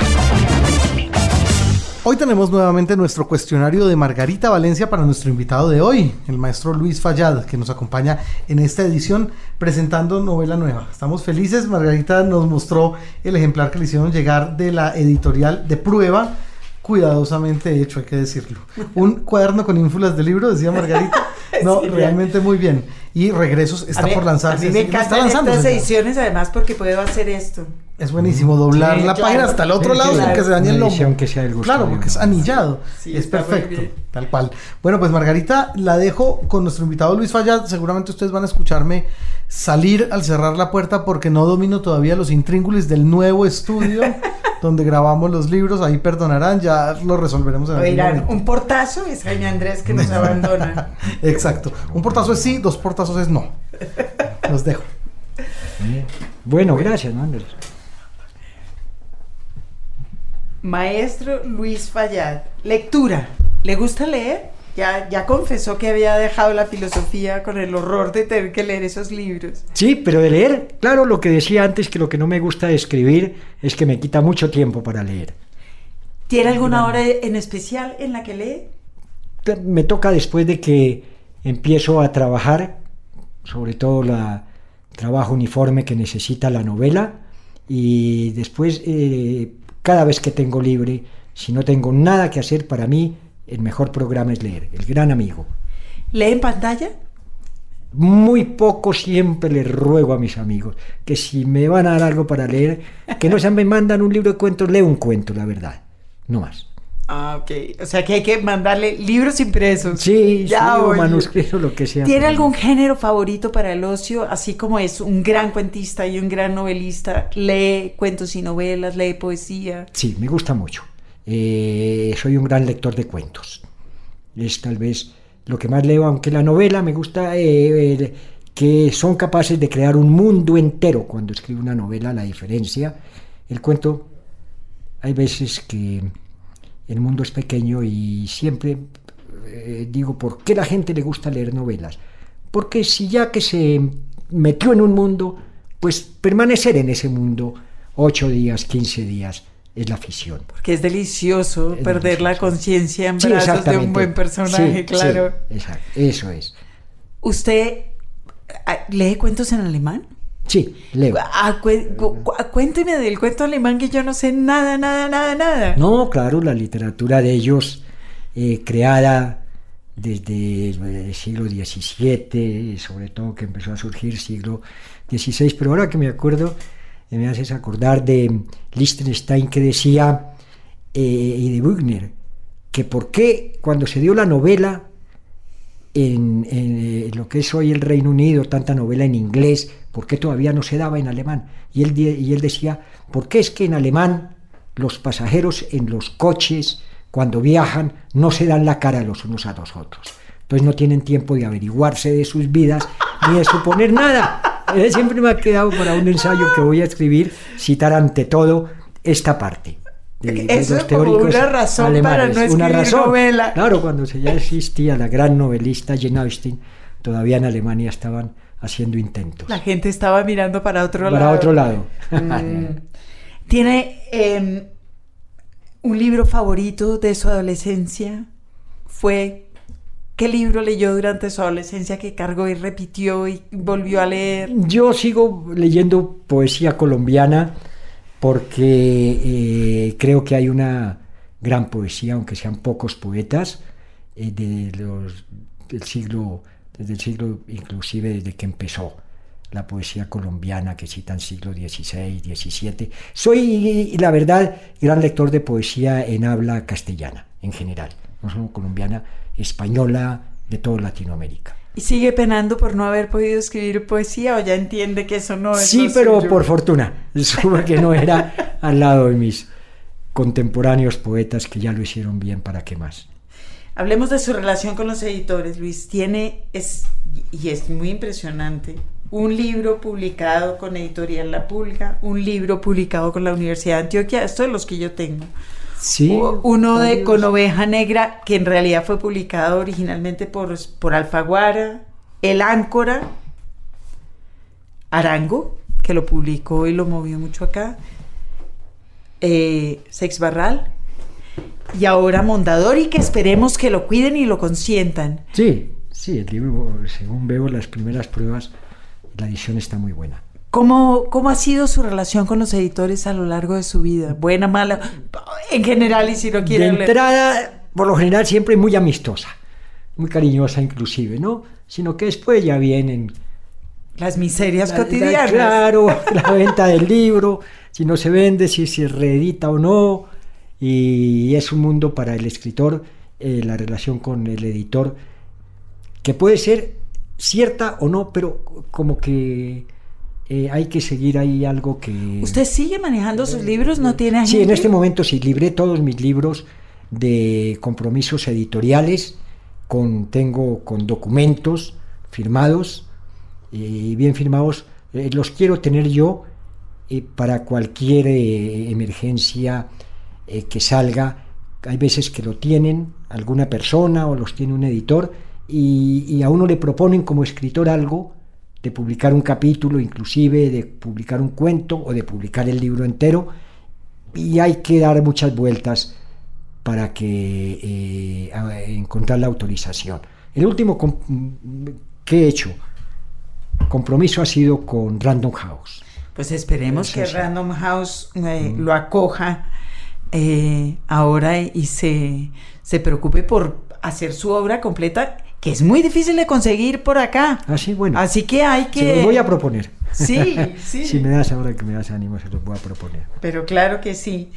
Hoy tenemos nuevamente nuestro cuestionario de Margarita Valencia para nuestro invitado de hoy, el maestro Luis Fallad, que nos acompaña en esta edición presentando novela nueva. Estamos felices, Margarita nos mostró el ejemplar que le hicieron llegar de la editorial de prueba, cuidadosamente hecho, hay que decirlo. Un cuaderno con ínfulas de libro, decía Margarita. *laughs* *laughs* No, Sí, realmente muy bien. Y Regresos está A por lanzarse. A mí me encantan lanzando, estas señor. ediciones además porque puedo hacer esto. Es buenísimo doblar Sí, la claro. página hasta el otro Sí, lado sin que se dañe el lomo. que sea del gusto claro, porque es anillado. Sí, es perfecto, tal cual. Bueno, pues Margarita, la dejo con nuestro invitado Luis Fallad. Seguramente ustedes van a escucharme salir al cerrar la puerta porque no domino todavía los intríngulis del nuevo estudio *laughs* donde grabamos los libros. Ahí perdonarán, ya lo resolveremos en algún Oirán, momento. un portazo es Jaime Andrés que nos *laughs* abandona. Exacto. Un portazo es sí, dos portazos es no. Los dejo. Bueno, gracias, ¿no, Andrés? Maestro Luis Fallad. Lectura. ¿Le gusta leer? Ya, ya confesó que había dejado la filosofía con el horror de tener que leer esos libros. Sí, pero de leer, claro, lo que decía antes, que lo que no me gusta de escribir es que me quita mucho tiempo para leer. ¿Tiene alguna hora en especial en la que lee? Me toca después de que empiezo a trabajar, sobre todo la trabajo uniforme que necesita la novela, y después, eh, cada vez que tengo libre, si no tengo nada que hacer para mí, el mejor programa es leer, el gran amigo. ¿Lee en pantalla? Muy poco siempre les ruego a mis amigos que si me van a dar algo para leer, que no se me mandan un libro de cuentos, leo un cuento, la verdad. No más. Ah, ok. O sea que hay que mandarle libros impresos. Sí, Ya, sí, o oye. manuscrito, lo que sea. ¿Tiene algún género favorito para el ocio? Así como es un gran cuentista y un gran novelista, lee cuentos y novelas, lee poesía. Sí, me gusta mucho. Eh, soy un gran lector de cuentos. Es tal vez lo que más leo, aunque la novela me gusta eh, eh, que son capaces de crear un mundo entero cuando escribo una novela, la diferencia. El cuento, hay veces que el mundo es pequeño y siempre eh, digo, ¿por qué la gente le gusta leer novelas? porque si ya que se metió en un mundo, pues permanecer en ese mundo 8 días, 15 días es la afición. Porque es delicioso Es perder la conciencia en Sí, brazos de un buen personaje, Sí, claro. sí, exacto, eso es. ¿Usted ah, lee cuentos en alemán? Sí, leo. Ah, cue- cu- cu- cuénteme del cuento alemán que yo no sé nada, nada, nada, nada. No, claro, la literatura de ellos, eh, creada desde el siglo XVII, sobre todo que empezó a surgir siglo XVI, pero ahora que me acuerdo, eh, me haces acordar de Liechtenstein que decía, eh, y de Büchner, que por qué cuando se dio la novela en, en, eh, lo que es hoy el Reino Unido, tanta novela en inglés, ¿por qué todavía no se daba en alemán? Y él, y él decía, ¿por qué es que en alemán los pasajeros en los coches, cuando viajan, no se dan la cara los unos a los otros? Entonces no tienen tiempo de averiguarse de sus vidas ni de suponer nada. *laughs* Siempre me ha quedado para un ensayo que voy a escribir, citar ante todo esta parte. de- de Eso los es como teóricos una razón para alemanes. no Una escribir razón. novela. Claro, cuando ya existía la gran novelista Jane Austen, todavía en Alemania estaban haciendo intentos. La gente estaba mirando para otro Para lado. otro lado. Mm. *laughs* ¿Tiene em, un libro favorito de su adolescencia? ¿Fue qué libro leyó durante su adolescencia que cargó y repitió y volvió a leer? Yo sigo leyendo poesía colombiana porque eh, creo que hay una gran poesía, aunque sean pocos poetas, eh, de los, del siglo, desde el siglo, inclusive desde que empezó la poesía colombiana que citan siglo XVI, XVII. Soy, la verdad, gran lector de poesía en habla castellana, en general, no solo colombiana, española, de toda Latinoamérica. ¿Y sigue penando por no haber podido escribir poesía o ya entiende que eso no es Sí, pero suyo? por fortuna. *laughs* Supe que no era al lado de mis contemporáneos poetas que ya lo hicieron bien, ¿para qué más? Hablemos de su relación con los editores, Luis. Tiene, es, y es muy impresionante, un libro publicado con Editorial La Pulga, un libro publicado con la Universidad de Antioquia, esto de los que yo tengo. Sí. Uno de. Con Oveja Negra, que en realidad fue publicado originalmente por, por Alfaguara, El Áncora, Arango, que lo publicó y lo movió mucho acá, eh, Sex Barral, y ahora Mondadori, que esperemos que lo cuiden y lo consientan. Sí, sí, el libro, según veo las primeras pruebas, la edición está muy buena. ¿Cómo, ¿Cómo ha sido su relación con los editores a lo largo de su vida? ¿Buena, mala? En general, y si no De quieren leer. entrada, por lo general, siempre muy amistosa, muy cariñosa inclusive, ¿no? Sino que después ya vienen Las miserias La- la- cotidianas. Claro, la venta del libro, si no se vende, si se reedita o no. Y es un mundo para el escritor, eh, la relación con el editor, que puede ser cierta o no, pero como que eh, hay que seguir ahí algo que... ¿Usted sigue manejando sus libros? ¿No tiene Sí, en este momento sí, libré todos mis libros de compromisos editoriales, con, tengo con documentos firmados y bien firmados, eh, los quiero tener yo para cualquier emergencia eh, que salga. Hay veces que lo tienen alguna persona o los tiene un editor y, y a uno le proponen como escritor algo de publicar un capítulo, inclusive de publicar un cuento o de publicar el libro entero y hay que dar muchas vueltas para que eh, encontrar la autorización. El último que he hecho compromiso ha sido con Random House. Pues esperemos Eso que sí. Random House eh, lo acoja eh, ahora y se, se preocupe por hacer su obra completa, que es muy difícil de conseguir por acá. Así, bueno, Así que hay que... se los voy a proponer. Sí, *laughs* sí. si me das ahora que me das ánimo, se los voy a proponer. Pero claro que sí.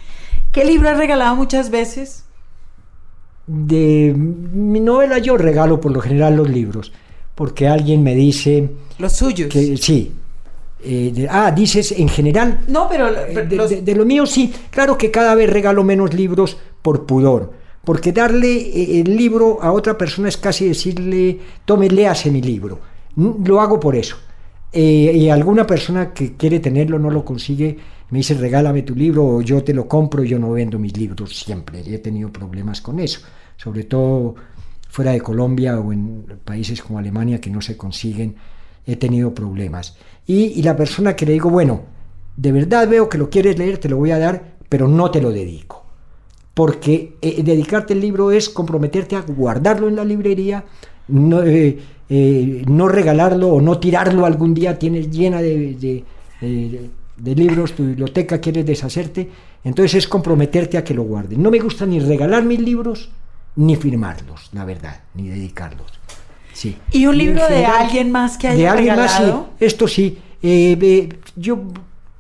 ¿Qué libro has regalado muchas veces? De mi novela yo regalo por lo general los libros, porque alguien me dice Los suyos. que sí. Eh, de- ah, dices en general. No, pero, Eh, pero De, los- de- de lo mío sí, claro que cada vez regalo menos libros por pudor, porque darle eh, el libro a otra persona es casi decirle, tome, léase mi libro. Mm, Lo hago por eso. Eh, y alguna persona que quiere tenerlo no lo consigue, me dice, regálame tu libro o yo te lo compro, yo no vendo mis libros siempre, he tenido problemas con eso, sobre todo fuera de Colombia o en países como Alemania que no se consiguen, he tenido problemas. Y, la persona que le digo, bueno, de verdad veo que lo quieres leer, te lo voy a dar, pero no te lo dedico. Porque eh, dedicarte el libro es comprometerte a guardarlo en la librería, no, eh, eh, regalarlo o no tirarlo algún día, tienes llena de- de libros, tu biblioteca quieres deshacerte, entonces es comprometerte a que lo guardes. No me gusta ni regalar mis libros, ni firmarlos, la verdad, ni dedicarlos. Sí. ¿Y un libro de alguien más que haya de alguien más, sí. regalado? Esto sí. eh, eh, yo,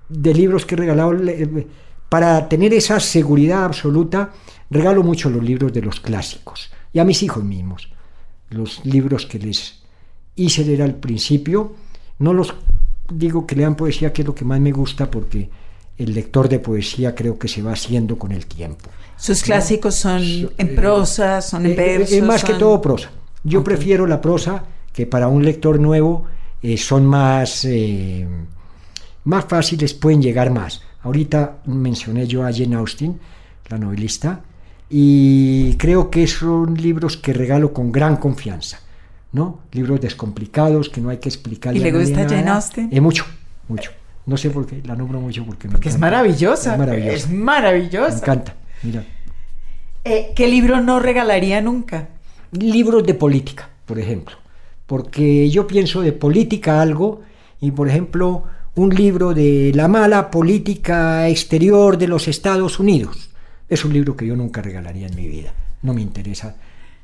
de libros que he regalado, eh, para tener esa seguridad absoluta, regalo mucho los libros de los clásicos. Y a mis hijos mismos. Los libros que les hice leer al principio. No los digo que lean poesía, que es lo que más me gusta, porque el lector de poesía creo que se va haciendo con el tiempo. Sus clásicos son en prosa, son en Eh, eh, versos. eh, más que todo prosa. Yo prefiero la prosa, que para un lector nuevo eh, son más, eh, más fáciles, pueden llegar más. Ahorita mencioné yo a Jane Austen, la novelista, y creo que son libros que regalo con gran confianza. ¿no? Libros descomplicados que no hay que explicar. ¿Y le gusta Jane Austen? Eh, mucho, mucho. No sé por qué, la nombro mucho porque me Porque es maravillosa. Es maravillosa. Es Me maravillosa. encanta. Mira. Eh, ¿Qué libro no regalaría nunca? Libros de política, por ejemplo, porque yo pienso de política algo y, por ejemplo, un libro de la mala política exterior de los Estados Unidos es un libro que yo nunca regalaría en mi vida, no me interesa.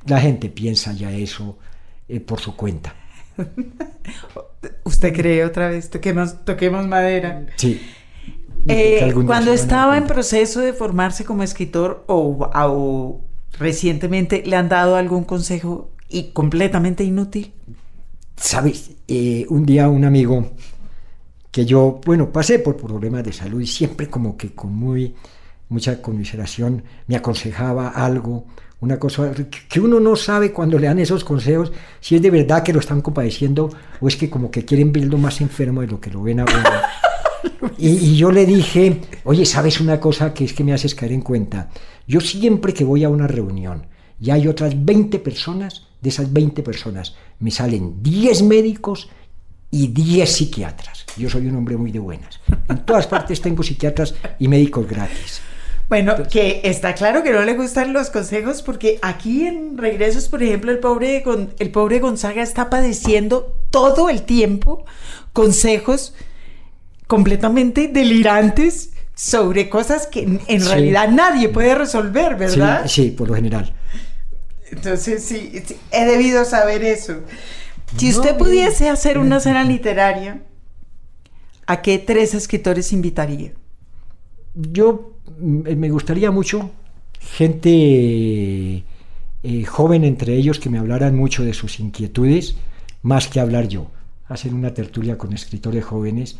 La gente piensa ya eso eh, por su cuenta. *laughs* ¿Usted cree otra vez? Toquemos, toquemos madera. Sí. Eh, cuando estaba en proceso de formarse como escritor o, o recientemente le han dado algún consejo y completamente inútil. Sabes, Eh, un día un amigo que yo, bueno, pasé por problemas de salud y siempre como que con muy mucha conmiseración me aconsejaba algo, una cosa que- uno no sabe cuando le dan esos consejos si es de verdad que lo están compadeciendo o es que como que quieren verlo más enfermo de lo que lo ven a uno. *laughs* Y, y yo le dije, oye, ¿sabes una cosa que es que me haces caer en cuenta? Yo siempre que voy a una reunión y hay otras 20 personas, de esas 20 personas me salen 10 médicos y 10 psiquiatras. Yo soy un hombre muy de buenas. En todas partes tengo psiquiatras y médicos gratis. Bueno, que está claro que no le gustan los consejos porque aquí en Regresos, por ejemplo, el pobre, el pobre Gonzaga está padeciendo todo el tiempo consejos completamente delirantes sobre cosas que en, en Sí. realidad nadie puede resolver, ¿verdad? Sí, sí, por lo general. Entonces, sí, sí, he debido saber eso. Si No, usted pudiese hacer una cena literaria, ¿a qué tres escritores invitaría? Yo mm, me gustaría mucho gente eh, joven entre ellos que me hablaran mucho de sus inquietudes, más que hablar yo. Hacer una tertulia con escritores jóvenes.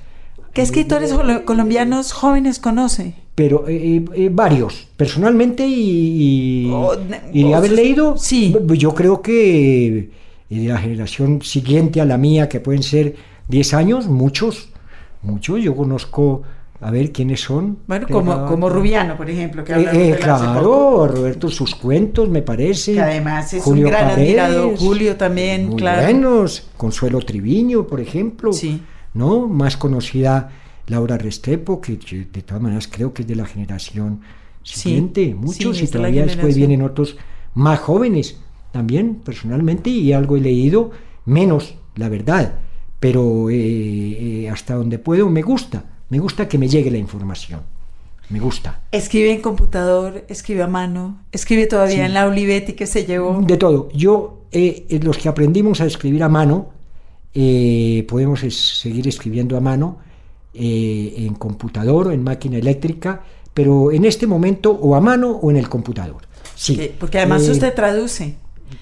¿Qué escritores colo- colombianos jóvenes conoce? Pero eh, eh, varios, personalmente y, y, Oh, ne- y de oh, haber sí, leído, sí. yo creo que eh, de la generación siguiente a la mía, que pueden ser 10 años, muchos, muchos, yo conozco, a ver quiénes son. Bueno, como, como Rubiano, por ejemplo, que Eh, eh, claro, Roberto, sus cuentos me parece. Que además es Julio un gran Paredes, admirador. Julio también, muy claro. buenos. Consuelo Triviño, por ejemplo. Sí. ¿No? Más conocida Laura Restrepo, que de todas maneras creo que es de la generación siguiente. sí, Muchos y de todavía después vienen otros más jóvenes también, personalmente, y algo he leído, menos, la verdad. Pero eh, eh, hasta donde puedo me gusta. Me gusta que me llegue la información. Me gusta. Escribe en computador, escribe a mano, escribe todavía Sí. en la Olivetti que se llevó. De todo. Yo, eh, eh, los que aprendimos a escribir a mano, eh, podemos es- seguir escribiendo a mano eh, en computador o en máquina eléctrica, pero en este momento o a mano o en el computador. Sí. Porque además Eh, usted traduce.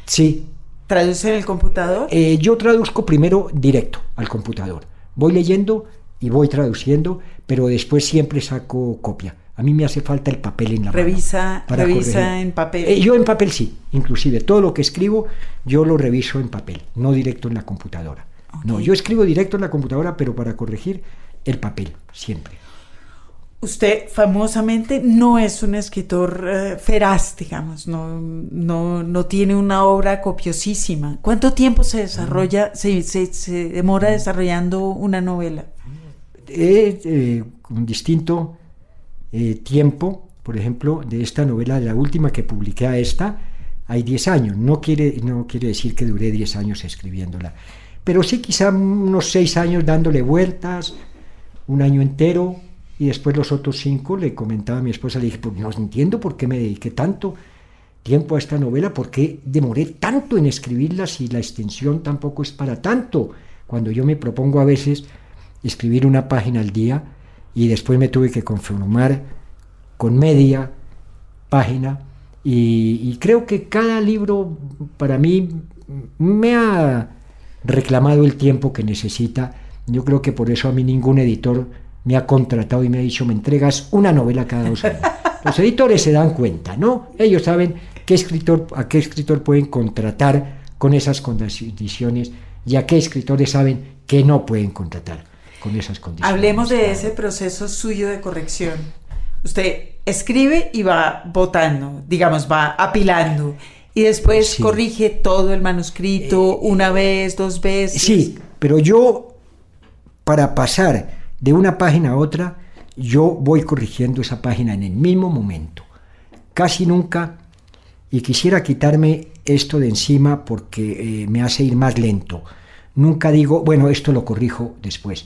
Sí. ¿Traduce en el computador? Eh, yo traduzco primero directo al computador. Voy leyendo y voy traduciendo, pero después siempre saco copia. A mí me hace falta el papel en la mano Revisa, para revisa corregir. en papel. Eh, yo en papel sí, inclusive todo lo que escribo yo lo reviso en papel, no directo en la computadora. No, yo escribo directo en la computadora, pero para corregir el papel, siempre. Usted famosamente no es un escritor eh, feraz, digamos, no, no, no tiene una obra copiosísima. ¿Cuánto tiempo se desarrolla, se, se- se demora desarrollando una novela? He, eh, con distinto eh, tiempo, por ejemplo, de esta novela, la última que publiqué a esta, hay 10 años. No quiere, no quiere decir que duré 10 años escribiéndola, pero sí quizá unos 6 años dándole vueltas, un año entero, y después los otros 5 le comentaba a mi esposa, le dije, pues no entiendo por qué me dediqué tanto tiempo a esta novela, por qué demoré tanto en escribirla si la extensión tampoco es para tanto. Cuando yo me propongo a veces escribir una página al día y después me tuve que conformar con media página y, y creo que cada libro para mí me ha reclamado el tiempo que necesita. Yo creo que por eso a mí ningún editor me ha contratado y me ha dicho me entregas una novela cada dos años. *laughs* Los editores se dan cuenta, ¿no? Ellos saben qué escritor, a qué escritor pueden contratar con esas condiciones y a qué escritores saben que no pueden contratar con esas condiciones. Hablemos de ese proceso suyo de corrección. Usted escribe y va votando, digamos, va apilando. Y después Sí. corrige todo el manuscrito una vez, dos veces. Sí, pero yo, para pasar de una página a otra, yo voy corrigiendo esa página en el mismo momento. Casi nunca, y quisiera quitarme esto de encima porque eh, me hace ir más lento. Nunca digo, bueno, esto lo corrijo después.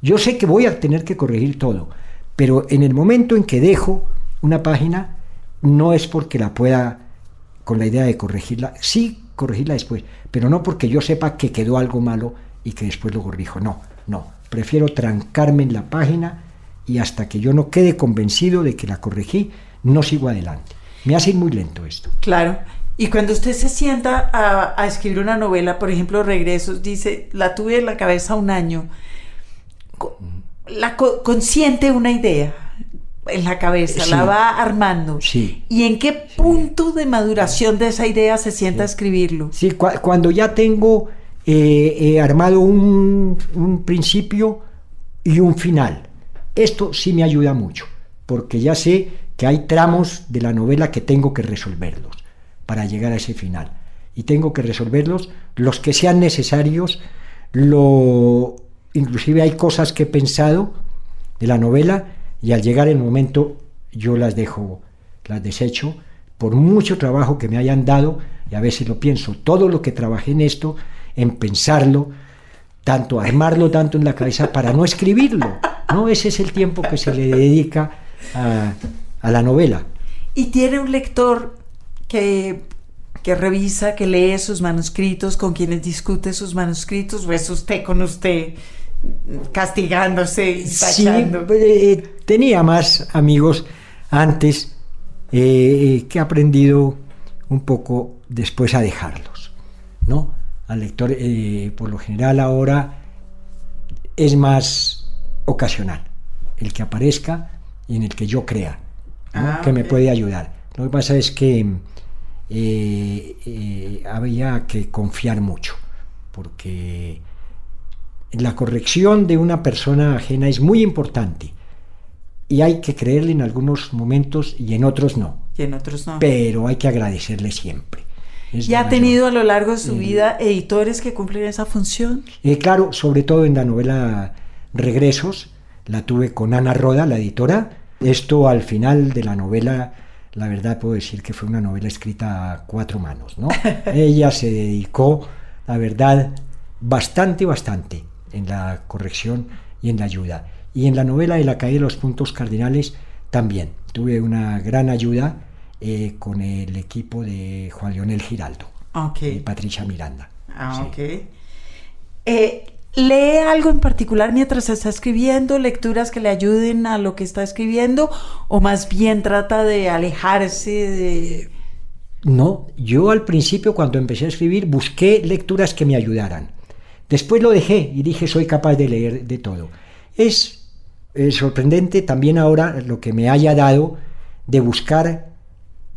Yo sé que voy a tener que corregir todo, pero en el momento en que dejo una página, no es porque la pueda con la idea de corregirla, sí corregirla después, pero no porque yo sepa que quedó algo malo y que después lo corrijo, no, no, prefiero trancarme en la página y hasta que yo no quede convencido de que la corregí, no sigo adelante. Me hace ir muy lento esto. Claro. Y cuando usted se sienta a, escribir una novela, por ejemplo, Regresos, dice, la tuve en la cabeza un año, la co- consiente una idea en la cabeza, Sí. la va armando. Sí. ¿Y en qué punto de maduración de esa idea se sienta a escribirlo? Sí, cua- cuando ya tengo eh, eh, armado un, un principio y un final. Esto sí me ayuda mucho, porque ya sé que hay tramos de la novela que tengo que resolverlos para llegar a ese final. Y tengo que resolverlos los que sean necesarios. Lo, inclusive hay cosas que he pensado de la novela y al llegar el momento yo las dejo, las desecho por mucho trabajo que me hayan dado y a veces lo pienso, todo lo que trabajé en esto, en pensarlo, tanto armarlo tanto en la cabeza para no escribirlo, ¿no? Ese es el tiempo que se le dedica a, la novela. Y tiene un lector que, que revisa, que lee sus manuscritos, con quienes discute sus manuscritos, o es usted con usted castigándose y Sí, tachando? eh, tenía más amigos antes eh, que he aprendido un poco después a dejarlos, ¿no? Al lector, eh, por lo general ahora es más ocasional, el que aparezca y en el que yo crea, ¿no? Ah, que me puede ayudar. Lo que pasa es que eh, eh, había que confiar mucho, porque la corrección de una persona ajena es muy importante y hay que creerle en algunos momentos y en otros no, Y en otros no. pero hay que agradecerle siempre. Es ¿Y ha tenido a lo largo de su Eh, vida editores que cumplen esa función? Eh, claro, sobre todo en la novela Regresos, la tuve con Ana Roda, la editora. Esto al final de la novela, la verdad puedo decir que fue una novela escrita a cuatro manos, ¿no? *laughs* Ella se dedicó, la verdad, bastante, bastante en la corrección y en la ayuda. Y en la novela de la caída de los puntos cardinales también. Tuve una gran ayuda eh, con el equipo de Juan Leonel Giraldo Ok. y Patricia Miranda. Ah, Sí. ok. Eh, ¿Lee algo en particular mientras está escribiendo? ¿Lecturas que le ayuden a lo que está escribiendo? ¿O más bien trata de alejarse de...? No, yo al principio cuando empecé a escribir busqué lecturas que me ayudaran. Después lo dejé y dije soy capaz de leer de todo. Es, eh, sorprendente también ahora lo que me haya dado de buscar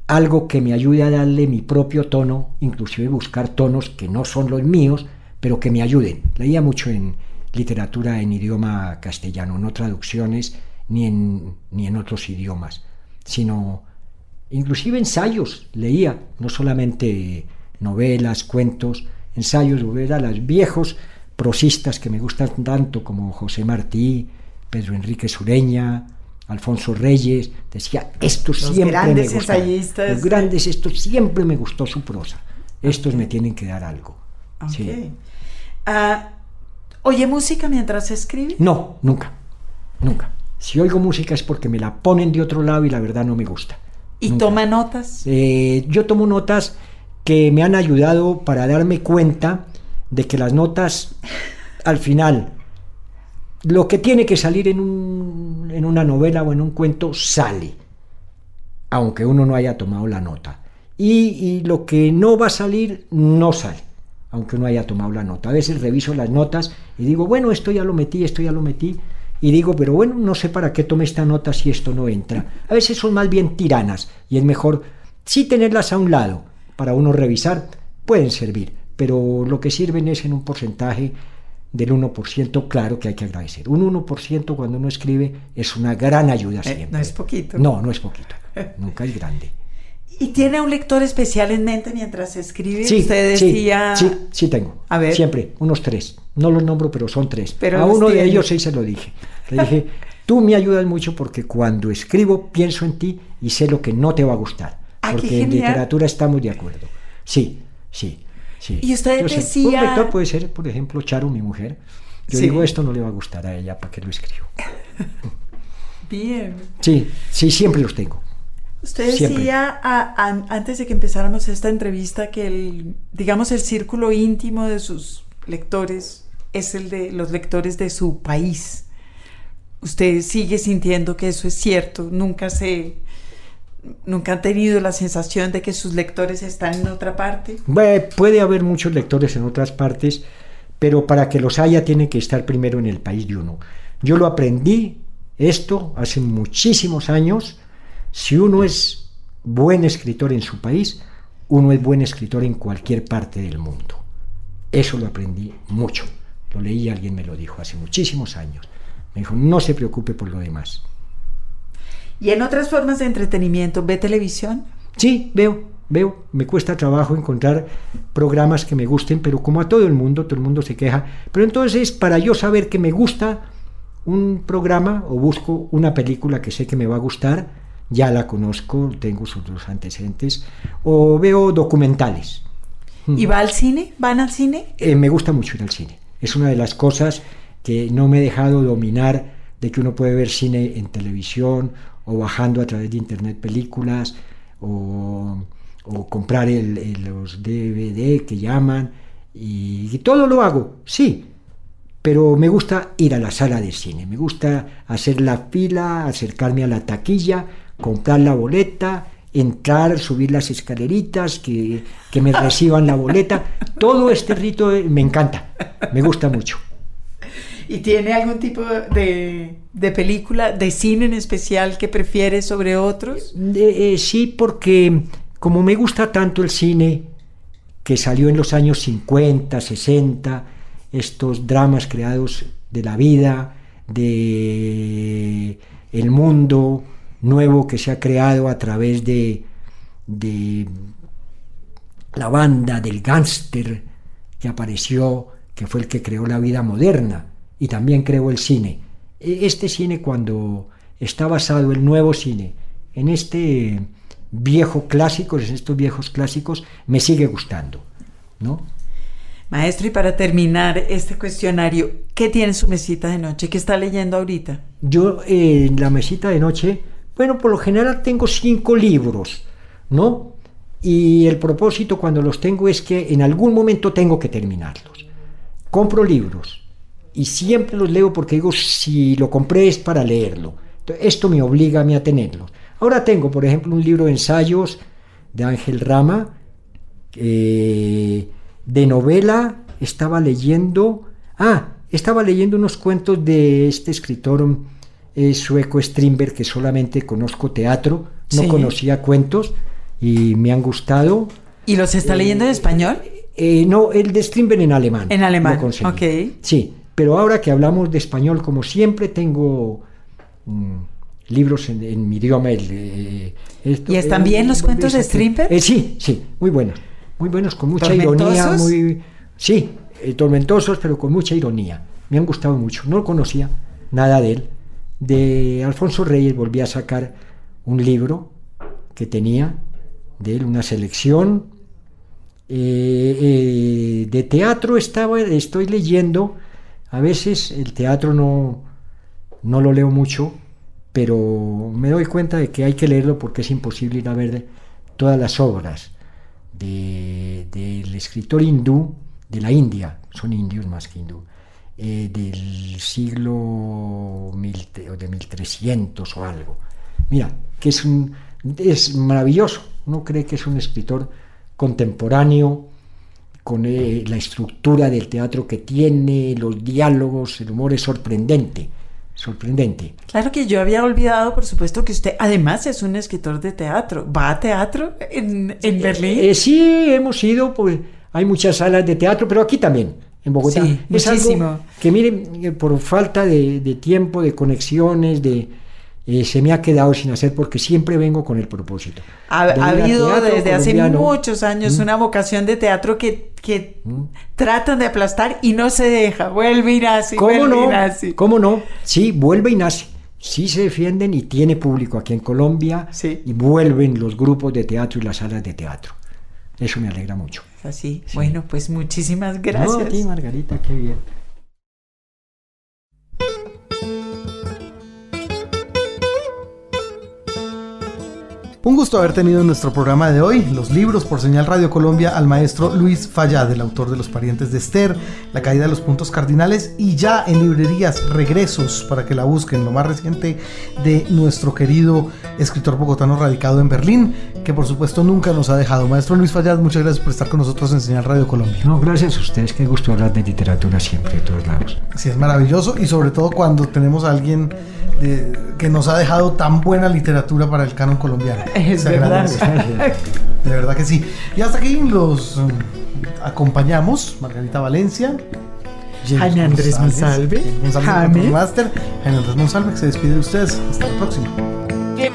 algo que me ayude a darle mi propio tono, inclusive buscar tonos que no son los míos, pero que me ayuden. Leía mucho en literatura en idioma castellano, no traducciones ni en, ni en otros idiomas, sino inclusive ensayos leía, no solamente novelas, cuentos, ensayos, a los viejos prosistas que me gustan tanto como José Martí, Pedro Enrique Sureña, Alfonso Reyes, decía, esto siempre grandes me gustó. ensayistas. Los grandes, esto siempre me gustó su prosa. Estos me tienen que dar algo. Ok. Sí. Ah, ¿Oye música mientras escribe? No, nunca, nunca. Si oigo música es porque me la ponen de otro lado y la verdad no me gusta. ¿Y Nunca. toma notas? Eh, yo tomo notas que me han ayudado para darme cuenta de que las notas, al final, lo que tiene que salir en, un- en una novela o en un cuento sale, aunque uno no haya tomado la nota. Y, lo que no va a salir, no sale, aunque uno haya tomado la nota. A veces reviso las notas y digo, bueno, esto ya lo metí, esto ya lo metí. Y digo, pero bueno, no sé para qué tomé esta nota si esto no entra. A veces son más bien tiranas y es mejor sí tenerlas a un lado para uno revisar. Pueden servir, pero lo que sirven es en un porcentaje del 1%, claro que hay que agradecer. Un 1% cuando uno escribe es una gran ayuda Eh, siempre. no es poquito. No, no es poquito. Nunca es grande. *laughs* ¿Y tiene un lector especial en mente mientras escribe? Sí, Usted sí, decía... sí, sí tengo. A ver. Siempre, unos tres. No los nombro, pero son tres. Pero a uno de ellos sí se lo dije. Le dije, *laughs* tú me ayudas mucho porque cuando escribo pienso en ti y sé lo que no te va a gustar. Ah, porque en literatura estamos de acuerdo. Sí, sí, sí. Y usted Yo sé. decía- Un lector puede ser, por ejemplo, Charo, mi mujer. Yo Sí. digo, esto no le va a gustar a ella, ¿para qué lo escribo? *laughs* Bien. Sí, sí, siempre los tengo. Usted Siempre. decía a- antes de que empezáramos esta entrevista que el, digamos, el círculo íntimo de sus lectores es el de los lectores de su país. Usted sigue sintiendo que eso es cierto, nunca se, nunca han tenido la sensación de que sus lectores están en otra parte. Puede haber muchos lectores en otras partes, pero para que los haya tienen que estar primero en el país de uno. Yo lo aprendí esto hace muchísimos años. Si uno es buen escritor en su país, uno es buen escritor en cualquier parte del mundo. Eso lo aprendí mucho. Lo leí, alguien me lo dijo hace muchísimos años. Me dijo, no se preocupe por lo demás. Y en otras formas de entretenimiento, ¿ve televisión? Sí, veo, veo. Me cuesta trabajo encontrar programas que me gusten, pero como a todo el mundo, todo el mundo se queja. Pero entonces, para yo saber que me gusta un programa o busco una película que sé que me va a gustar, ya la conozco, tengo sus dos antecedentes, o veo documentales. ¿Y va al cine? ¿Van al cine? Eh, me gusta mucho ir al cine. Es una de las cosas que no me he dejado dominar de que uno puede ver cine en televisión o bajando a través de internet películas o, o comprar el- los DVD que llaman y, y todo lo hago, sí, pero me gusta ir a la sala de cine, me gusta hacer la fila, acercarme a la taquilla, comprar la boleta, entrar, subir las escaleritas, que, que me reciban la boleta. Todo este rito eh, me encanta, me gusta mucho. ¿Y tiene algún tipo de, de película, de cine en especial que prefiere sobre otros? Eh, eh, sí, porque como me gusta tanto el cine que salió en los años 50, 60, estos dramas creados de la vida, de el mundo nuevo que se ha creado a través de, de la banda del gángster que apareció, que fue el que creó la vida moderna y también creó el cine. E- Este cine cuando está basado el nuevo cine en este viejo clásico, en estos viejos clásicos, me sigue gustando, ¿no? Maestro, y para terminar este cuestionario, ¿qué tiene en su mesita de noche? ¿Qué está leyendo ahorita? Yo eh, en la mesita de noche, bueno, por lo general tengo cinco libros, ¿no? Y el propósito cuando los tengo es que en algún momento tengo que terminarlos. Compro libros y siempre los leo porque digo, si lo compré es para leerlo. Entonces, Esto me obliga a mí a tenerlos. Ahora tengo, por ejemplo, un libro de ensayos de Ángel Rama, eh, de novela, estaba leyendo, ah, estaba leyendo unos cuentos de este escritor eh, sueco Strindberg, que solamente conozco teatro, no Sí. conocía cuentos y me han gustado. ¿Y los está leyendo en español? Eh, no, el de Strindberg en alemán. En alemán, ok. Sí, pero ahora que hablamos de español, como siempre, tengo mm, libros en, en mi idioma. el, eh, esto, ¿Y están eh, bien los cuentos de Strindberg? eh, sí, sí, muy buenos. Muy buenos, con mucha ironía. Sí, eh, tormentosos, pero con mucha ironía. Me han gustado mucho. No conocía nada de él. De Alfonso Reyes volví a sacar un libro que tenía de él, una selección. Eh, eh, de teatro estaba, estoy leyendo. A veces el teatro no, no lo leo mucho, pero me doy cuenta de que hay que leerlo porque es imposible ir a ver todas las obras de- del escritor hindú de la India, son indios más que hindú, eh, del siglo mil, de 1300 o algo. Mira, que es, un, es maravilloso, uno cree que es un escritor contemporáneo, con eh, la estructura del teatro que tiene, los diálogos, el humor es sorprendente, sorprendente. Claro que yo había olvidado, por supuesto, que usted además es un escritor de teatro. ¿Va a teatro en, en Berlín? Eh, sí, hemos ido, pues hay muchas salas de teatro, pero aquí también, en Bogotá. Sí, es algo muchísimo. que miren, eh, por falta de, de tiempo, de conexiones, de eh, se me ha quedado sin hacer porque siempre vengo con el propósito. Ha, ha habido desde hace muchos años Mm. una vocación de teatro que, que Mm. tratan de aplastar y no se deja. Vuelve y nace. ¿Cómo vuelve y no? nace. ¿Cómo no? Sí, vuelve y nace. Sí se defienden y tiene público aquí en Colombia Sí. y vuelven los grupos de teatro y las salas de teatro. Eso me alegra mucho. Así. Sí. Bueno, pues muchísimas No, gracias. a ti, Margarita, qué bien. Un gusto haber tenido en nuestro programa de hoy los libros por Señal Radio Colombia al maestro Luis Fallad, el autor de Los parientes de Esther, La caída de los puntos cardinales y ya en librerías regresos para que la busquen, lo más reciente de nuestro querido escritor bogotano radicado en Berlín, que por supuesto nunca nos ha dejado. Maestro Luis Fallad, muchas gracias por estar con nosotros en Señal Radio Colombia. No, gracias a ustedes, qué gusto hablar de literatura siempre, de todos lados. Sí, es maravilloso y sobre todo cuando tenemos a alguien de- que nos ha dejado tan buena literatura para el canon colombiano. *laughs* Es Se verdad. De verdad que sí. Y hasta aquí los um, acompañamos, Margarita Valencia. James Jaime Andrés Monsalve. Jaime. Master, Jaime Andrés Monsalve, que se despide de ustedes. Hasta la próxima. Ya